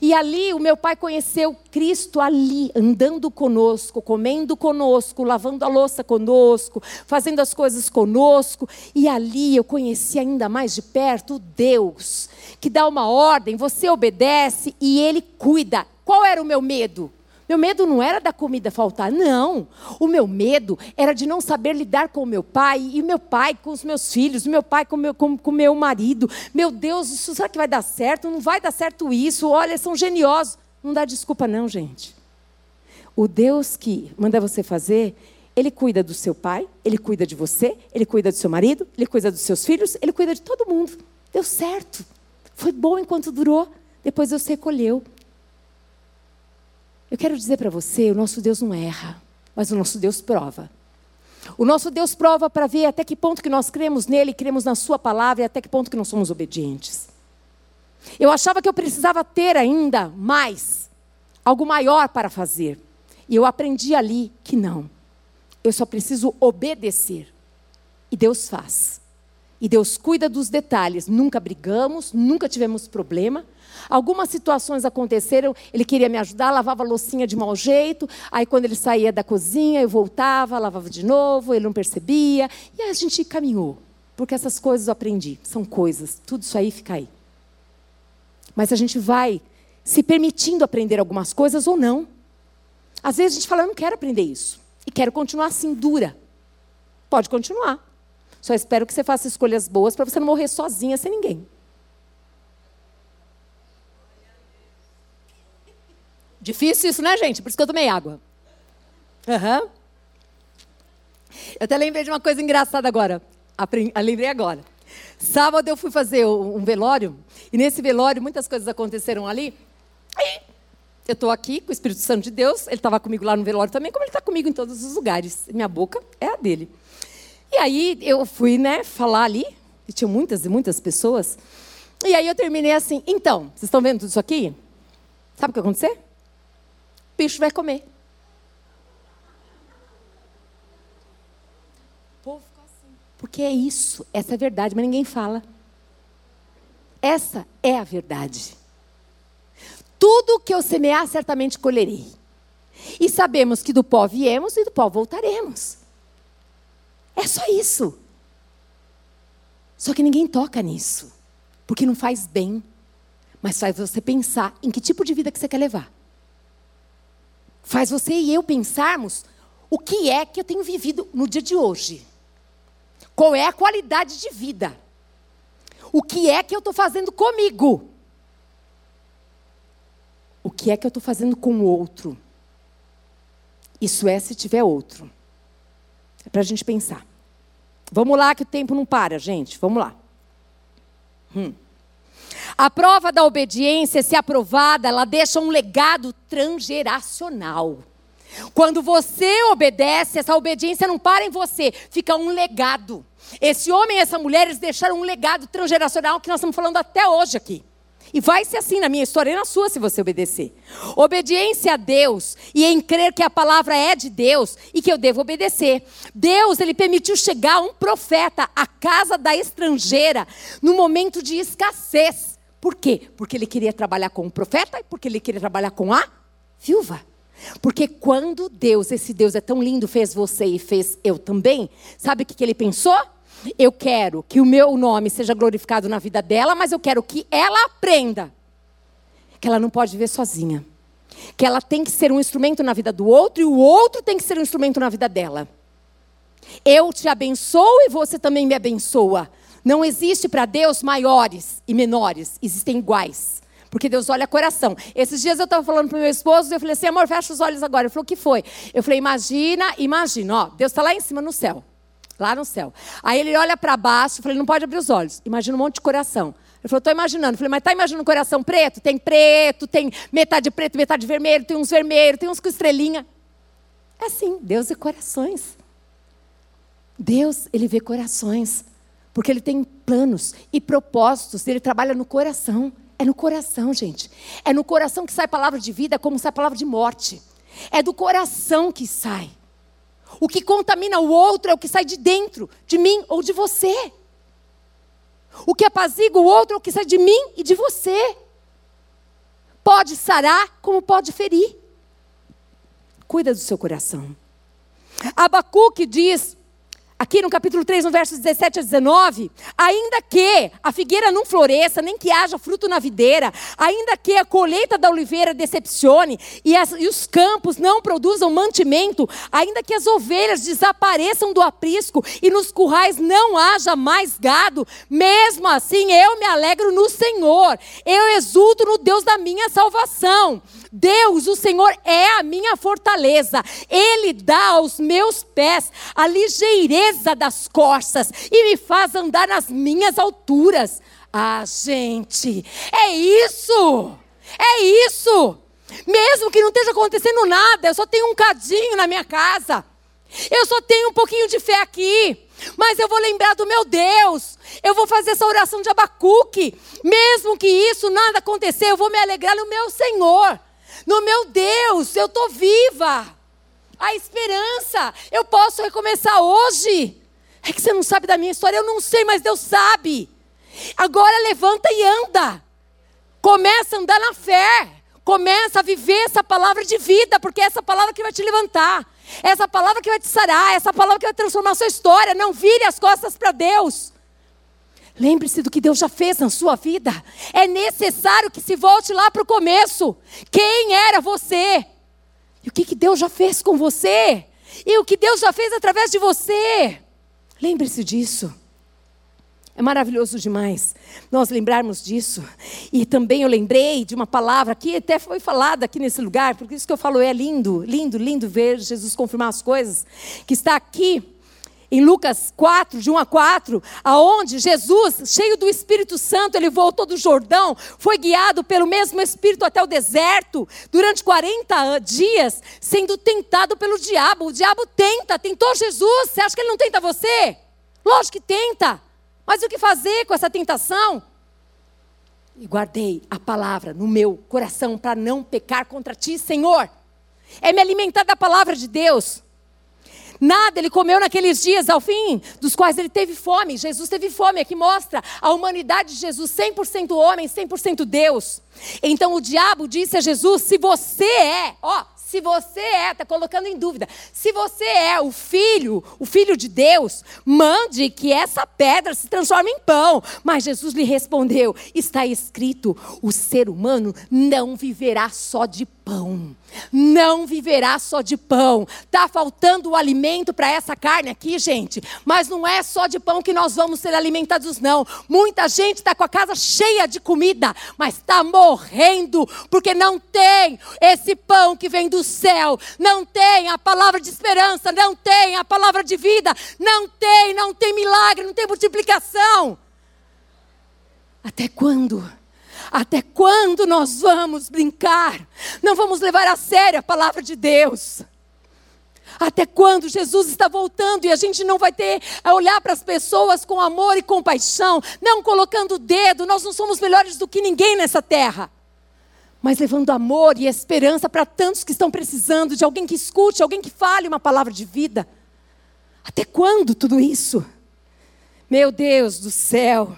E ali o meu pai conheceu Cristo ali, andando conosco, comendo conosco, lavando a louça conosco, fazendo as coisas conosco. E ali eu conheci ainda mais de perto Deus, que dá uma ordem, você obedece e ele cuida. Qual era o meu medo? Meu medo não era da comida faltar, não. O meu medo era de não saber lidar com o meu pai, e o meu pai com os meus filhos, o meu pai com o meu, com, com meu marido. Meu Deus, isso, será que vai dar certo? Não vai dar certo isso. Olha, são geniosos. Não dá desculpa, não, gente. O Deus que manda você fazer, ele cuida do seu pai, ele cuida de você, ele cuida do seu marido, ele cuida dos seus filhos, ele cuida de todo mundo. Deu certo. Foi bom enquanto durou. Depois Deus recolheu. Eu quero dizer para você: o nosso Deus não erra, mas o nosso Deus prova. O nosso Deus prova para ver até que ponto que nós cremos nele, cremos na Sua palavra e até que ponto que nós somos obedientes. Eu achava que eu precisava ter ainda mais, algo maior para fazer. E eu aprendi ali que não. Eu só preciso obedecer. E Deus faz. E Deus cuida dos detalhes. Nunca brigamos, nunca tivemos problema. Algumas situações aconteceram, ele queria me ajudar, lavava a loucinha de mau jeito. Aí, quando ele saía da cozinha, eu voltava, lavava de novo, ele não percebia. E a gente caminhou. Porque essas coisas eu aprendi. São coisas, tudo isso aí fica aí. Mas a gente vai se permitindo aprender algumas coisas ou não. Às vezes a gente fala, eu não quero aprender isso. E quero continuar assim, dura. Pode continuar. Só espero que você faça escolhas boas para você não morrer sozinha sem ninguém. Difícil isso, né, gente? Por isso que eu tomei água. Uhum. Eu até lembrei de uma coisa engraçada agora. Aprendi, lembrei agora. Sábado eu fui fazer um velório, e nesse velório muitas coisas aconteceram ali. Eu estou aqui com o Espírito Santo de Deus, ele estava comigo lá no velório também, como ele está comigo em todos os lugares. Minha boca é a dele. E aí eu fui né, falar ali, e tinha muitas e muitas pessoas. E aí eu terminei assim, então, vocês estão vendo tudo isso aqui? Sabe o que vai acontecer? O bicho vai comer. Porque é isso, essa é a verdade, mas ninguém fala. Essa é a verdade. Tudo que eu semear, certamente colherei. E sabemos que do pó viemos e do pó voltaremos. É só isso. Só que ninguém toca nisso, porque não faz bem, mas faz você pensar em que tipo de vida que você quer levar. Faz você e eu pensarmos o que é que eu tenho vivido no dia de hoje. Qual é a qualidade de vida? O que é que eu estou fazendo comigo? O que é que eu estou fazendo com o outro? Isso é se tiver outro. É para a gente pensar. Vamos lá, que o tempo não para, gente. Vamos lá. Hum. A prova da obediência, se aprovada, ela deixa um legado transgeracional. Quando você obedece, essa obediência não para em você, fica um legado. Esse homem e essa mulher, eles deixaram um legado transgeracional que nós estamos falando até hoje aqui. E vai ser assim na minha história e na sua se você obedecer. Obediência a Deus e em crer que a palavra é de Deus e que eu devo obedecer. Deus, ele permitiu chegar um profeta à casa da estrangeira no momento de escassez. Por quê? Porque ele queria trabalhar com o profeta e porque ele queria trabalhar com a viúva. Porque quando Deus, esse Deus é tão lindo, fez você e fez eu também, sabe o que, ele pensou? Eu quero que o meu nome seja glorificado na vida dela, mas eu quero que ela aprenda que ela não pode viver sozinha. Que ela tem que ser um instrumento na vida do outro e o outro tem que ser um instrumento na vida dela. Eu te abençoo e você também me abençoa. Não existe para Deus maiores e menores, existem iguais. Porque Deus olha coração. Esses dias eu estava falando para o meu esposo, eu falei assim, amor, fecha os olhos agora. Ele falou, o que foi? Eu falei, imagina, imagina, ó, Deus está lá em cima no céu. Lá no céu. Aí ele olha para baixo, eu falei, não pode abrir os olhos. Imagina um monte de coração. Ele falou, estou imaginando. Eu falei, mas está imaginando coração preto? Tem preto, tem metade preto, metade vermelho, tem uns vermelhos, tem uns com estrelinha. É assim, Deus vê corações. Deus, ele vê corações. Porque ele tem planos e propósitos, ele trabalha no coração. É no coração, gente. É no coração que sai palavra de vida, como sai palavra de morte. É do coração que sai. O que contamina o outro é o que sai de dentro, de mim ou de você. O que apazigua o outro é o que sai de mim e de você. Pode sarar, como pode ferir. Cuida do seu coração. Abacuque diz aqui no capítulo 3, no versos 17 a 19, ainda que a figueira não floresça, nem que haja fruto na videira, ainda que a colheita da oliveira decepcione e, as, e os campos não produzam mantimento, ainda que as ovelhas desapareçam do aprisco e nos currais não haja mais gado, mesmo assim eu me alegro no Senhor, eu exulto no Deus da minha salvação. Deus, o Senhor, é a minha fortaleza. Ele dá aos meus pés a ligeireza das costas e me faz andar nas minhas alturas. Ah, gente, é isso! É isso! Mesmo que não esteja acontecendo nada, eu só tenho um cadinho na minha casa. Eu só tenho um pouquinho de fé aqui. Mas eu vou lembrar do meu Deus. Eu vou fazer essa oração de Abacuque. Mesmo que isso nada acontecer, eu vou me alegrar no meu Senhor. No meu Deus, eu estou viva. A esperança, eu posso recomeçar hoje. É que você não sabe da minha história, eu não sei, mas Deus sabe. Agora levanta e anda. Começa a andar na fé. Começa a viver essa palavra de vida, porque é essa palavra que vai te levantar. É essa palavra que vai te sarar, é essa palavra que vai transformar a sua história. Não vire as costas para Deus. Lembre-se do que Deus já fez na sua vida. É necessário que se volte lá para o começo. Quem era você? E o que, que Deus já fez com você? E o que Deus já fez através de você? Lembre-se disso. É maravilhoso demais nós lembrarmos disso. E também eu lembrei de uma palavra que até foi falada aqui nesse lugar, porque isso que eu falo é lindo, lindo, lindo ver Jesus confirmar as coisas, que está aqui em Lucas 4, de 1 a 4, aonde Jesus, cheio do Espírito Santo, ele voltou do Jordão, foi guiado pelo mesmo Espírito até o deserto, durante 40 dias, sendo tentado pelo diabo. O diabo tenta, tentou Jesus. Você acha que ele não tenta você? Lógico que tenta. Mas o que fazer com essa tentação? E guardei a palavra no meu coração para não pecar contra ti, Senhor. É me alimentar da palavra de Deus. Nada ele comeu naqueles dias, ao fim dos quais ele teve fome. Jesus teve fome, aqui mostra a humanidade de Jesus, 100% homem, 100% Deus. Então o diabo disse a Jesus: se você é, ó, se você é, está colocando em dúvida, se você é o filho, o filho de Deus, mande que essa pedra se transforme em pão. Mas Jesus lhe respondeu: está escrito, o ser humano não viverá só de pão. Não viverá só de pão. Tá faltando o alimento para essa carne aqui, gente. Mas não é só de pão que nós vamos ser alimentados, não. Muita gente está com a casa cheia de comida, mas está morrendo porque não tem esse pão que vem do céu. Não tem a palavra de esperança, não tem a palavra de vida, não tem, não tem milagre, não tem multiplicação. Até quando? Até quando nós vamos brincar? Não vamos levar a sério a palavra de Deus. Até quando Jesus está voltando e a gente não vai ter a olhar para as pessoas com amor e compaixão, não colocando o dedo, nós não somos melhores do que ninguém nessa terra. Mas levando amor e esperança para tantos que estão precisando de alguém que escute, alguém que fale uma palavra de vida. Até quando tudo isso? Meu Deus do céu.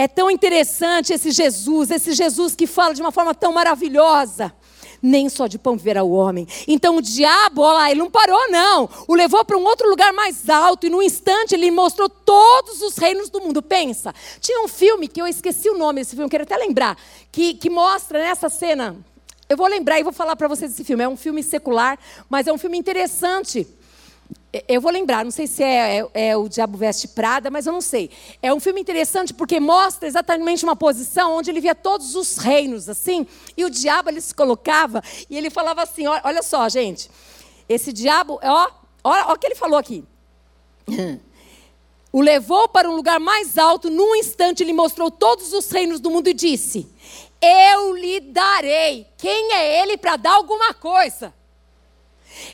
É tão interessante esse Jesus, esse Jesus que fala de uma forma tão maravilhosa. Nem só de pão viverá o homem. Então o diabo, olha lá, ele não parou, não. O levou para um outro lugar mais alto e no instante ele mostrou todos os reinos do mundo. Pensa, tinha um filme que eu esqueci o nome desse filme, quero até lembrar, que, que mostra nessa cena. Eu vou lembrar e vou falar para vocês desse filme. É um filme secular, mas é um filme interessante eu vou lembrar, não sei se é, é, é, o Diabo Veste Prada, mas eu não sei. É um filme interessante porque mostra exatamente uma posição onde ele via todos os reinos, assim, e o diabo ele se colocava e ele falava assim: olha, olha só, gente, esse diabo, ó, olha, olha o que ele falou aqui. O levou para um lugar mais alto, num instante ele mostrou todos os reinos do mundo e disse: Eu lhe darei. Quem é ele para dar alguma coisa?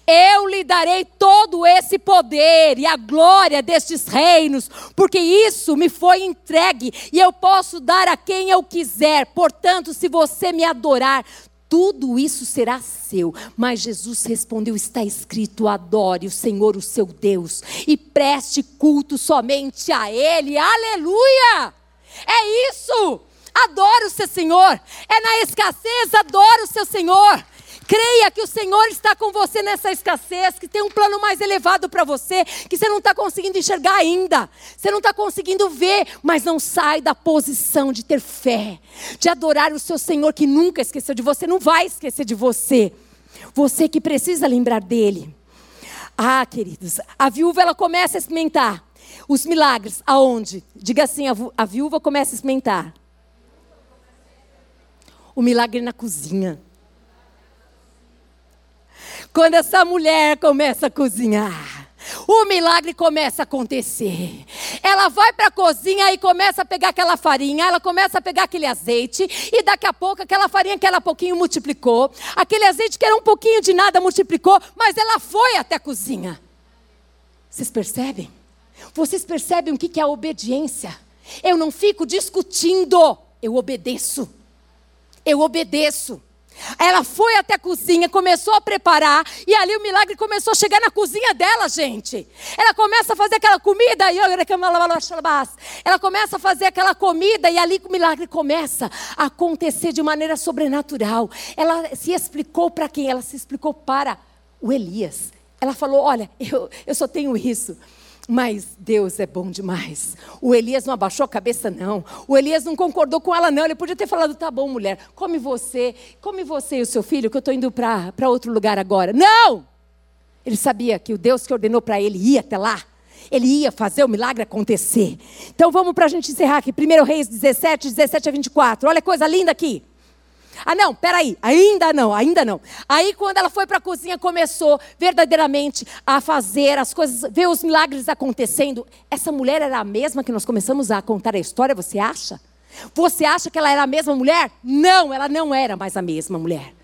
Eu lhe darei todo esse poder e a glória destes reinos, porque isso me foi entregue e eu posso dar a quem eu quiser. Portanto, se você me adorar, tudo isso será seu. Mas Jesus respondeu: está escrito: adore o Senhor, o seu Deus, e preste culto somente a Ele. Aleluia! É isso! Adore o seu Senhor. É na escassez, adore o seu Senhor. Creia que o Senhor está com você nessa escassez, que tem um plano mais elevado para você, que você não está conseguindo enxergar ainda, você não está conseguindo ver, mas não sai da posição de ter fé, de adorar o seu Senhor que nunca esqueceu de você, não vai esquecer de você. Você que precisa lembrar dele. Ah, queridos, a viúva ela começa a experimentar os milagres. Aonde? Diga assim: a, viúva começa a experimentar. O milagre na cozinha. Quando essa mulher começa a cozinhar, o milagre começa a acontecer. Ela vai para a cozinha e começa a pegar aquela farinha, ela começa a pegar aquele azeite, e daqui a pouco aquela farinha que era pouquinho multiplicou, aquele azeite que era um pouquinho de nada multiplicou, mas ela foi até a cozinha. Vocês percebem? Vocês percebem o que é a obediência? Eu não fico discutindo, eu obedeço. Eu obedeço. Ela foi até a cozinha, começou a preparar, e ali o milagre começou a chegar na cozinha dela, gente. Ela começa a fazer aquela comida, e ela começa a fazer aquela comida, e ali o milagre começa a acontecer de maneira sobrenatural. Ela se explicou para quem? Ela se explicou para o Elias. Ela falou: Olha, eu, eu só tenho isso. Mas Deus é bom demais. O Elias não abaixou a cabeça, não. O Elias não concordou com ela, não. Ele podia ter falado: tá bom, mulher, come você, come você e o seu filho, que eu estou indo para outro lugar agora. Não! Ele sabia que o Deus que ordenou para ele ia até lá. Ele ia fazer o milagre acontecer. Então vamos para a gente encerrar aqui. 1 Reis 17, 17 a 24. Olha que coisa linda aqui. Ah, não, peraí, ainda não, ainda não. Aí, quando ela foi para a cozinha, começou verdadeiramente a fazer as coisas, ver os milagres acontecendo. Essa mulher era a mesma que nós começamos a contar a história, você acha? Você acha que ela era a mesma mulher? Não, ela não era mais a mesma mulher.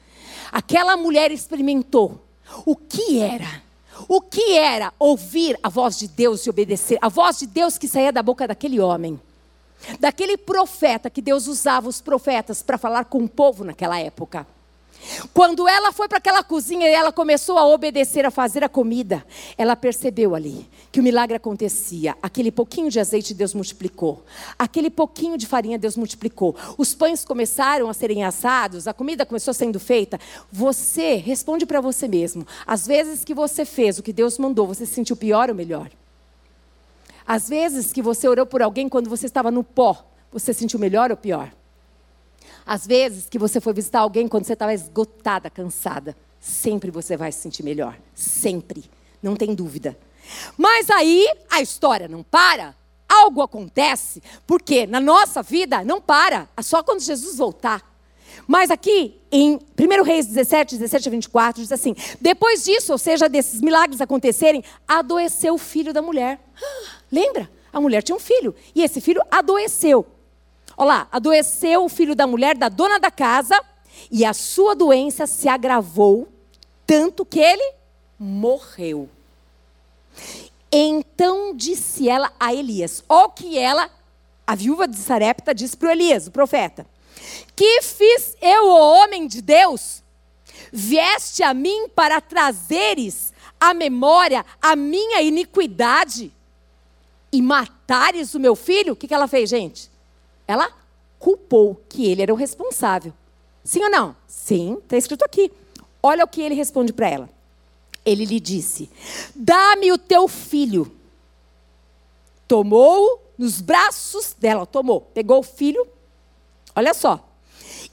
Aquela mulher experimentou o que era. O que era ouvir a voz de Deus e obedecer? A voz de Deus que saía da boca daquele homem daquele profeta que Deus usava os profetas para falar com o povo naquela época. Quando ela foi para aquela cozinha e ela começou a obedecer a fazer a comida, ela percebeu ali que o milagre acontecia. Aquele pouquinho de azeite Deus multiplicou, aquele pouquinho de farinha Deus multiplicou. Os pães começaram a serem assados, a comida começou sendo feita. Você responde para você mesmo. Às vezes que você fez o que Deus mandou, você se sentiu pior ou melhor? Às vezes que você orou por alguém quando você estava no pó, você sentiu melhor ou pior? Às vezes que você foi visitar alguém quando você estava esgotada, cansada, sempre você vai se sentir melhor. Sempre. Não tem dúvida. Mas aí a história não para. Algo acontece, porque na nossa vida não para. É só quando Jesus voltar. Mas aqui, em 1 Reis 17, 17 a 24, diz assim: Depois disso, ou seja, desses milagres acontecerem, adoeceu o filho da mulher. Lembra? A mulher tinha um filho. E esse filho adoeceu. Olha lá, adoeceu o filho da mulher, da dona da casa, e a sua doença se agravou, tanto que ele morreu. Então disse ela a Elias: Ó, que ela, a viúva de Sarepta, disse para o Elias, o profeta: Que fiz eu, o homem de Deus? Vieste a mim para trazeres à memória a minha iniquidade e matares o meu filho? O que, que ela fez, gente? Ela culpou que ele era o responsável. Sim ou não? Sim, está escrito aqui. Olha o que ele responde para ela. Ele lhe disse: Dá-me o teu filho. Tomou nos braços dela, tomou, pegou o filho, olha só,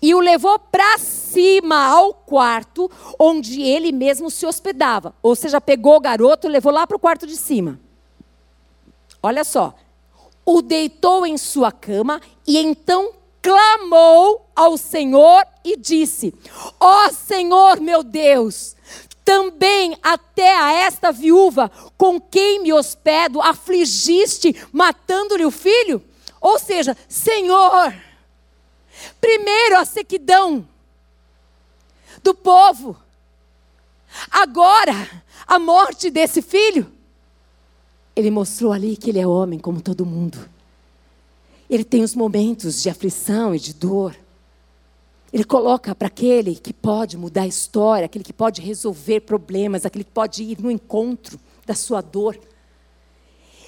e o levou para cima ao quarto onde ele mesmo se hospedava. Ou seja, pegou o garoto e levou lá para o quarto de cima. Olha só. O deitou em sua cama e então clamou ao Senhor e disse: Ó oh, Senhor meu Deus, também até a esta viúva com quem me hospedo afligiste, matando-lhe o filho? Ou seja, Senhor, primeiro a sequidão do povo, agora a morte desse filho. Ele mostrou ali que ele é homem como todo mundo. Ele tem os momentos de aflição e de dor. Ele coloca para aquele que pode mudar a história, aquele que pode resolver problemas, aquele que pode ir no encontro da sua dor.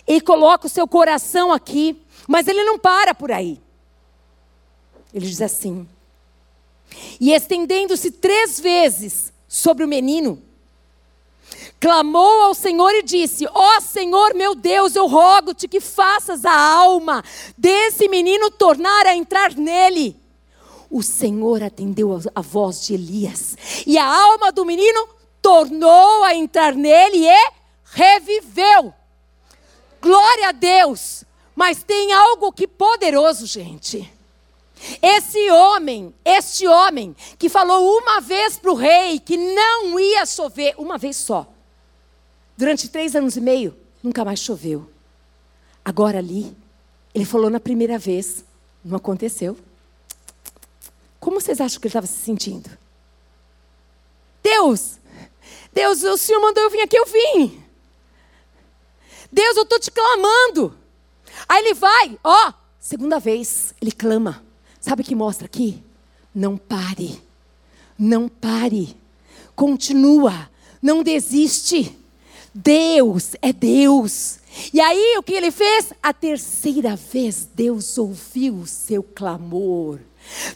Ele coloca o seu coração aqui, mas ele não para por aí. Ele diz assim: e estendendo-se três vezes sobre o menino, clamou ao Senhor e disse: Ó oh, Senhor meu Deus, eu rogo-te que faças a alma desse menino tornar a entrar nele. O Senhor atendeu a voz de Elias, e a alma do menino tornou a entrar nele e reviveu. Glória a Deus! Mas tem algo que poderoso, gente. Esse homem, este homem, que falou uma vez para o rei que não ia chover, uma vez só, durante três anos e meio, nunca mais choveu. Agora ali, ele falou na primeira vez, não aconteceu. Como vocês acham que ele estava se sentindo? Deus, Deus, o Senhor mandou eu vir aqui, eu vim. Deus, eu estou te clamando. Aí ele vai, ó, segunda vez, ele clama. Sabe o que mostra aqui? Não pare, não pare, continua, não desiste. Deus é Deus. E aí o que ele fez? A terceira vez Deus ouviu o seu clamor.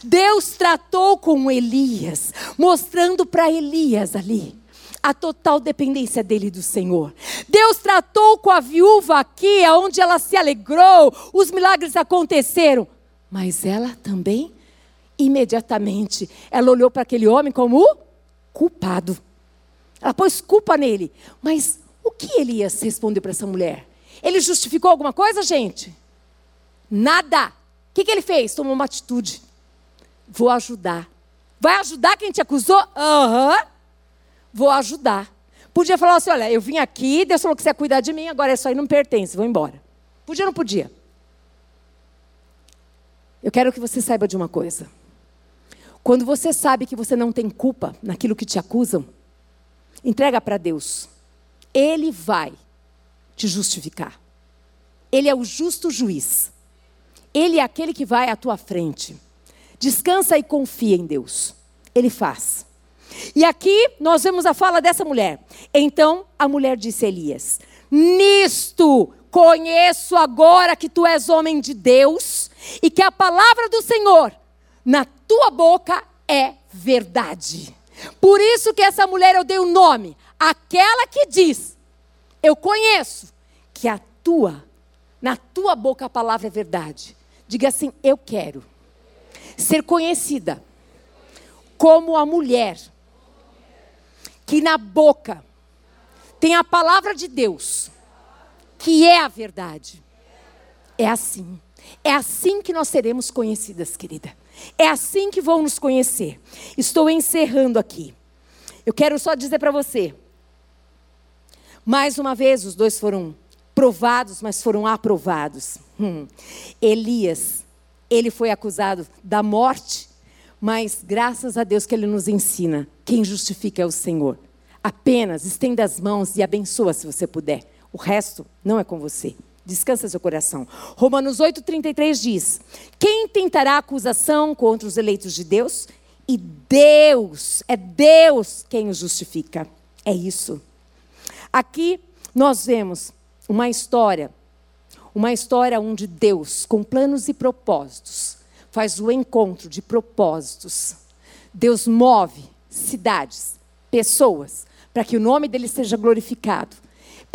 Deus tratou com Elias, mostrando para Elias ali a total dependência dele do Senhor. Deus tratou com a viúva aqui, onde ela se alegrou, os milagres aconteceram, mas ela também, imediatamente, ela olhou para aquele homem como culpado. Ela pôs culpa nele. Mas o que Elias respondeu para essa mulher? Ele justificou alguma coisa, gente? Nada. O que, que ele fez? Tomou uma atitude. Vou ajudar. Vai ajudar quem te acusou? Aham. Uhum. Vou ajudar. Podia falar assim: olha, eu vim aqui, Deus falou que você ia cuidar de mim, agora isso aí não pertence, vou embora. Podia ou não podia? Eu quero que você saiba de uma coisa. Quando você sabe que você não tem culpa naquilo que te acusam, entrega para Deus. Ele vai te justificar. Ele é o justo juiz. Ele é aquele que vai à tua frente. Descansa e confia em Deus. Ele faz. E aqui nós vemos a fala dessa mulher. Então a mulher disse a Elias: Nisto conheço agora que tu és homem de Deus e que a palavra do Senhor na tua boca é verdade. Por isso que essa mulher eu dei o nome, aquela que diz: Eu conheço que a tua, na tua boca a palavra é verdade. Diga assim: Eu quero ser conhecida como a mulher que na boca tem a palavra de Deus, que é a verdade. É assim. É assim que nós seremos conhecidas, querida. É assim que vão nos conhecer. Estou encerrando aqui. Eu quero só dizer para você. Mais uma vez, os dois foram provados, mas foram aprovados. Hum. Elias, ele foi acusado da morte, mas graças a Deus que ele nos ensina: quem justifica é o Senhor. Apenas estenda as mãos e abençoa se você puder. O resto não é com você. Descansa seu coração. Romanos 8,33 diz: Quem tentará acusação contra os eleitos de Deus? E Deus, é Deus quem os justifica. É isso. Aqui nós vemos uma história, uma história onde Deus, com planos e propósitos, faz o encontro de propósitos. Deus move cidades, pessoas, para que o nome dele seja glorificado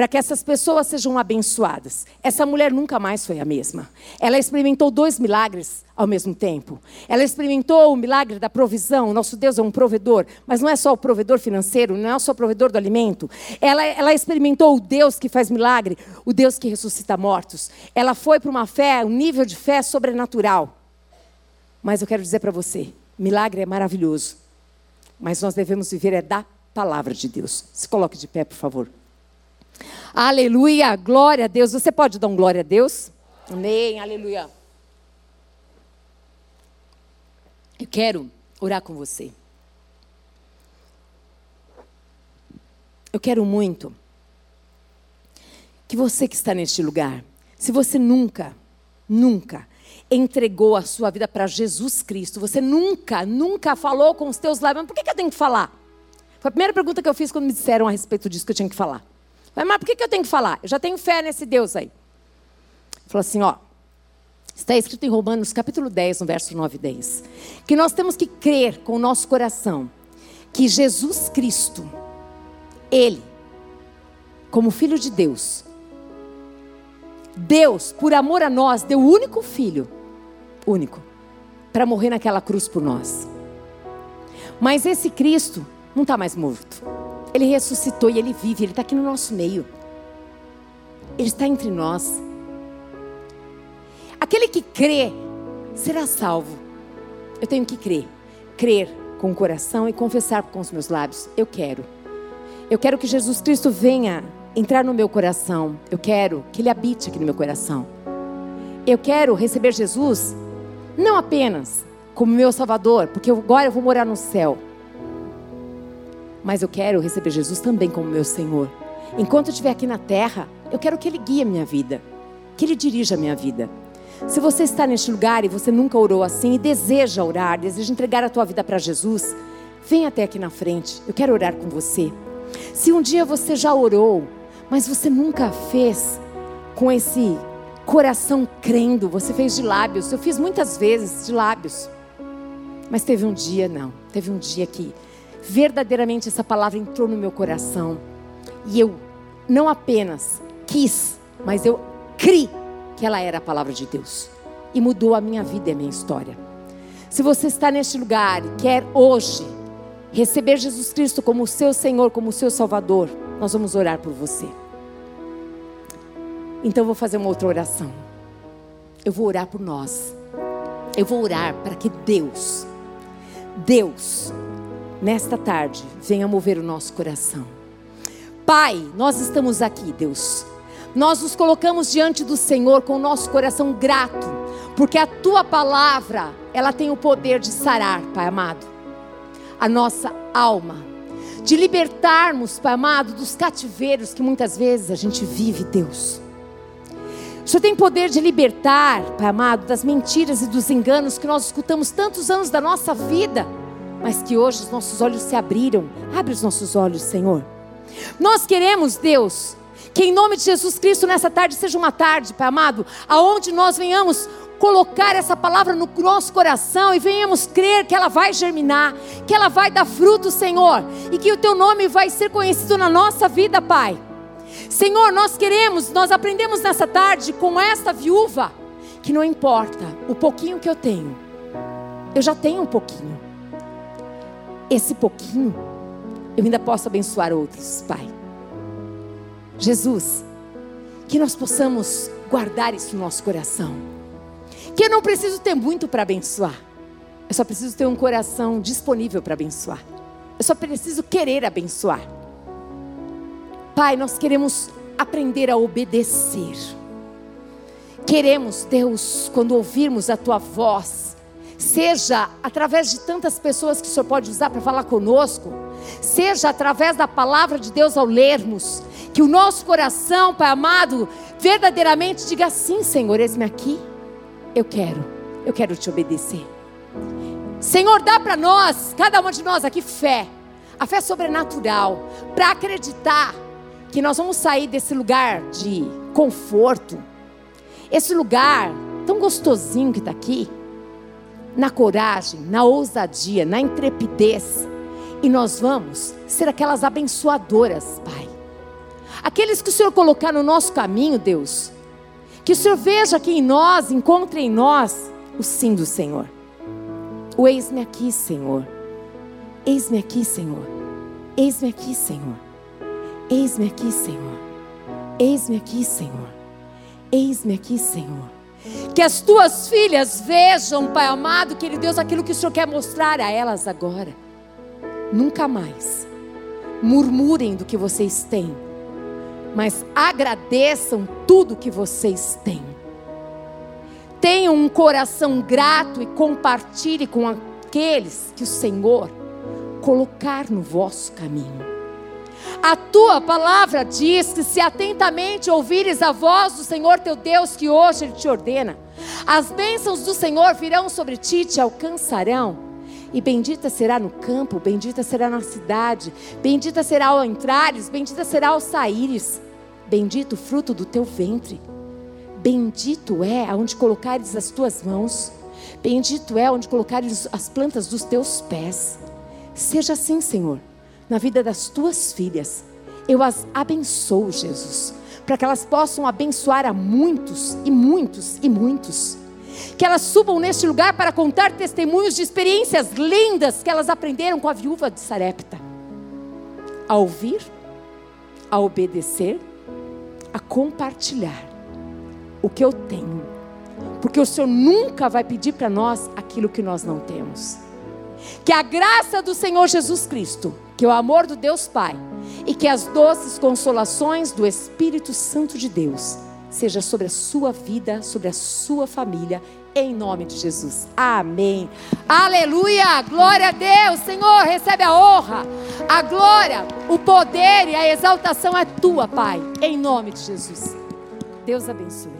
para que essas pessoas sejam abençoadas. Essa mulher nunca mais foi a mesma. Ela experimentou dois milagres ao mesmo tempo. Ela experimentou o milagre da provisão. Nosso Deus é um provedor, mas não é só o provedor financeiro, não é só o provedor do alimento. Ela, ela experimentou o Deus que faz milagre, o Deus que ressuscita mortos. Ela foi para uma fé, um nível de fé sobrenatural. Mas eu quero dizer para você: milagre é maravilhoso, mas nós devemos viver é da palavra de Deus. Se coloque de pé, por favor. Aleluia, glória a Deus. Você pode dar um glória a Deus? Amém, aleluia. Eu quero orar com você. Eu quero muito que você que está neste lugar, se você nunca, nunca entregou a sua vida para Jesus Cristo, você nunca, nunca falou com os teus lábios, por que, que eu tenho que falar? Foi a primeira pergunta que eu fiz quando me disseram a respeito disso que eu tinha que falar. Mas por que eu tenho que falar? Eu já tenho fé nesse Deus aí. Falou assim, ó. Está escrito em Romanos capítulo 10, no verso 9 e 10. Que nós temos que crer com o nosso coração que Jesus Cristo, Ele, como Filho de Deus, Deus, por amor a nós, deu o único filho, único, para morrer naquela cruz por nós. Mas esse Cristo não está mais morto. Ele ressuscitou e ele vive, ele está aqui no nosso meio. Ele está entre nós. Aquele que crê será salvo. Eu tenho que crer. Crer com o coração e confessar com os meus lábios. Eu quero. Eu quero que Jesus Cristo venha entrar no meu coração. Eu quero que Ele habite aqui no meu coração. Eu quero receber Jesus não apenas como meu Salvador, porque agora eu vou morar no céu mas eu quero receber Jesus também como meu Senhor. Enquanto eu estiver aqui na terra, Eu quero que Ele guie a minha vida, que Ele dirija a minha vida. Se você está neste lugar e você nunca orou assim e deseja orar, deseja entregar a tua vida para Jesus, vem até aqui na frente. Eu quero orar com você. Se um dia você já orou, mas você nunca fez com esse coração crendo, você fez de lábios. Eu fiz muitas vezes de lábios. Mas teve um dia, não. Teve um dia que verdadeiramente essa palavra entrou no meu coração. E eu não apenas quis, mas eu criei que ela era a palavra de Deus. E mudou a minha vida e a minha história. Se você está neste lugar e quer hoje receber Jesus Cristo como o seu Senhor, como o seu Salvador, nós vamos orar por você. Então eu vou fazer uma outra oração. Eu vou orar por nós. Eu vou orar para que Deus, Deus, nesta tarde, venha mover o nosso coração. Pai, nós estamos aqui, Deus. Nós nos colocamos diante do Senhor com o nosso coração grato, porque a tua palavra, ela tem o poder de sarar, Pai amado, a nossa alma, de libertarmos, Pai amado, dos cativeiros que muitas vezes a gente vive, Deus. O Senhor tem poder de libertar, Pai amado, das mentiras e dos enganos que nós escutamos tantos anos da nossa vida, mas que hoje os nossos olhos se abriram. Abre os nossos olhos, Senhor. Nós queremos, Deus, que em nome de Jesus Cristo nessa tarde seja uma tarde, Pai amado, aonde nós venhamos colocar essa palavra no nosso coração e venhamos crer que ela vai germinar, que ela vai dar fruto, Senhor, e que o teu nome vai ser conhecido na nossa vida, Pai. Senhor, nós queremos, nós aprendemos nessa tarde com esta viúva que não importa o pouquinho que eu tenho. Eu já tenho um pouquinho. Esse pouquinho eu ainda posso abençoar outros, Pai. Jesus, que nós possamos guardar isso no nosso coração. Que eu não preciso ter muito para abençoar. Eu só preciso ter um coração disponível para abençoar. Eu só preciso querer abençoar. Pai, nós queremos aprender a obedecer. Queremos, Deus, quando ouvirmos a tua voz, seja através de tantas pessoas que o Senhor pode usar para falar conosco, seja através da palavra de Deus ao lermos, que o nosso coração, Pai amado, verdadeiramente diga sim, Senhor, eis-me aqui. Eu quero, eu quero te obedecer. Senhor, dá para nós, cada um de nós aqui, fé, a fé sobrenatural, para acreditar que nós vamos sair desse lugar de conforto, esse lugar tão gostosinho que está aqui, na coragem, na ousadia, na intrepidez, e nós vamos ser aquelas abençoadoras, Pai aqueles que o Senhor colocar no nosso caminho, Deus, que o Senhor veja aqui em nós, encontre em nós o sim do Senhor. O eis-me aqui, Senhor. Eis-me aqui, Senhor. Eis-me aqui, Senhor. Eis-me aqui, Senhor. Eis-me aqui, Senhor. Eis-me aqui, Senhor. Que as tuas filhas vejam, Pai amado, querido Deus, aquilo que o Senhor quer mostrar a elas agora. Nunca mais murmurem do que vocês têm mas agradeçam tudo que vocês têm. Tenham um coração grato e compartilhe com aqueles que o Senhor colocar no vosso caminho. A tua palavra diz que se atentamente ouvires a voz do Senhor teu Deus, que hoje Ele te ordena, as bênçãos do Senhor virão sobre ti e te alcançarão e bendita será no campo, bendita será na cidade, bendita será ao entrares, bendita será ao saíres, bendito o fruto do teu ventre. Bendito é aonde colocares as tuas mãos, bendito é onde colocares as plantas dos teus pés. Seja assim, Senhor, na vida das tuas filhas. Eu as abençoo, Jesus, para que elas possam abençoar a muitos e muitos e muitos que elas subam neste lugar para contar testemunhos de experiências lindas que elas aprenderam com a viúva de Sarepta. A ouvir, a obedecer, a compartilhar o que eu tenho. Porque o Senhor nunca vai pedir para nós aquilo que nós não temos. Que a graça do Senhor Jesus Cristo, que o amor do Deus Pai e que as doces consolações do Espírito Santo de Deus seja sobre a sua vida, sobre a sua família, em nome de Jesus. Amém. Aleluia! Glória a Deus. Senhor, recebe a honra, a glória, o poder e a exaltação é tua, Pai, em nome de Jesus. Deus abençoe.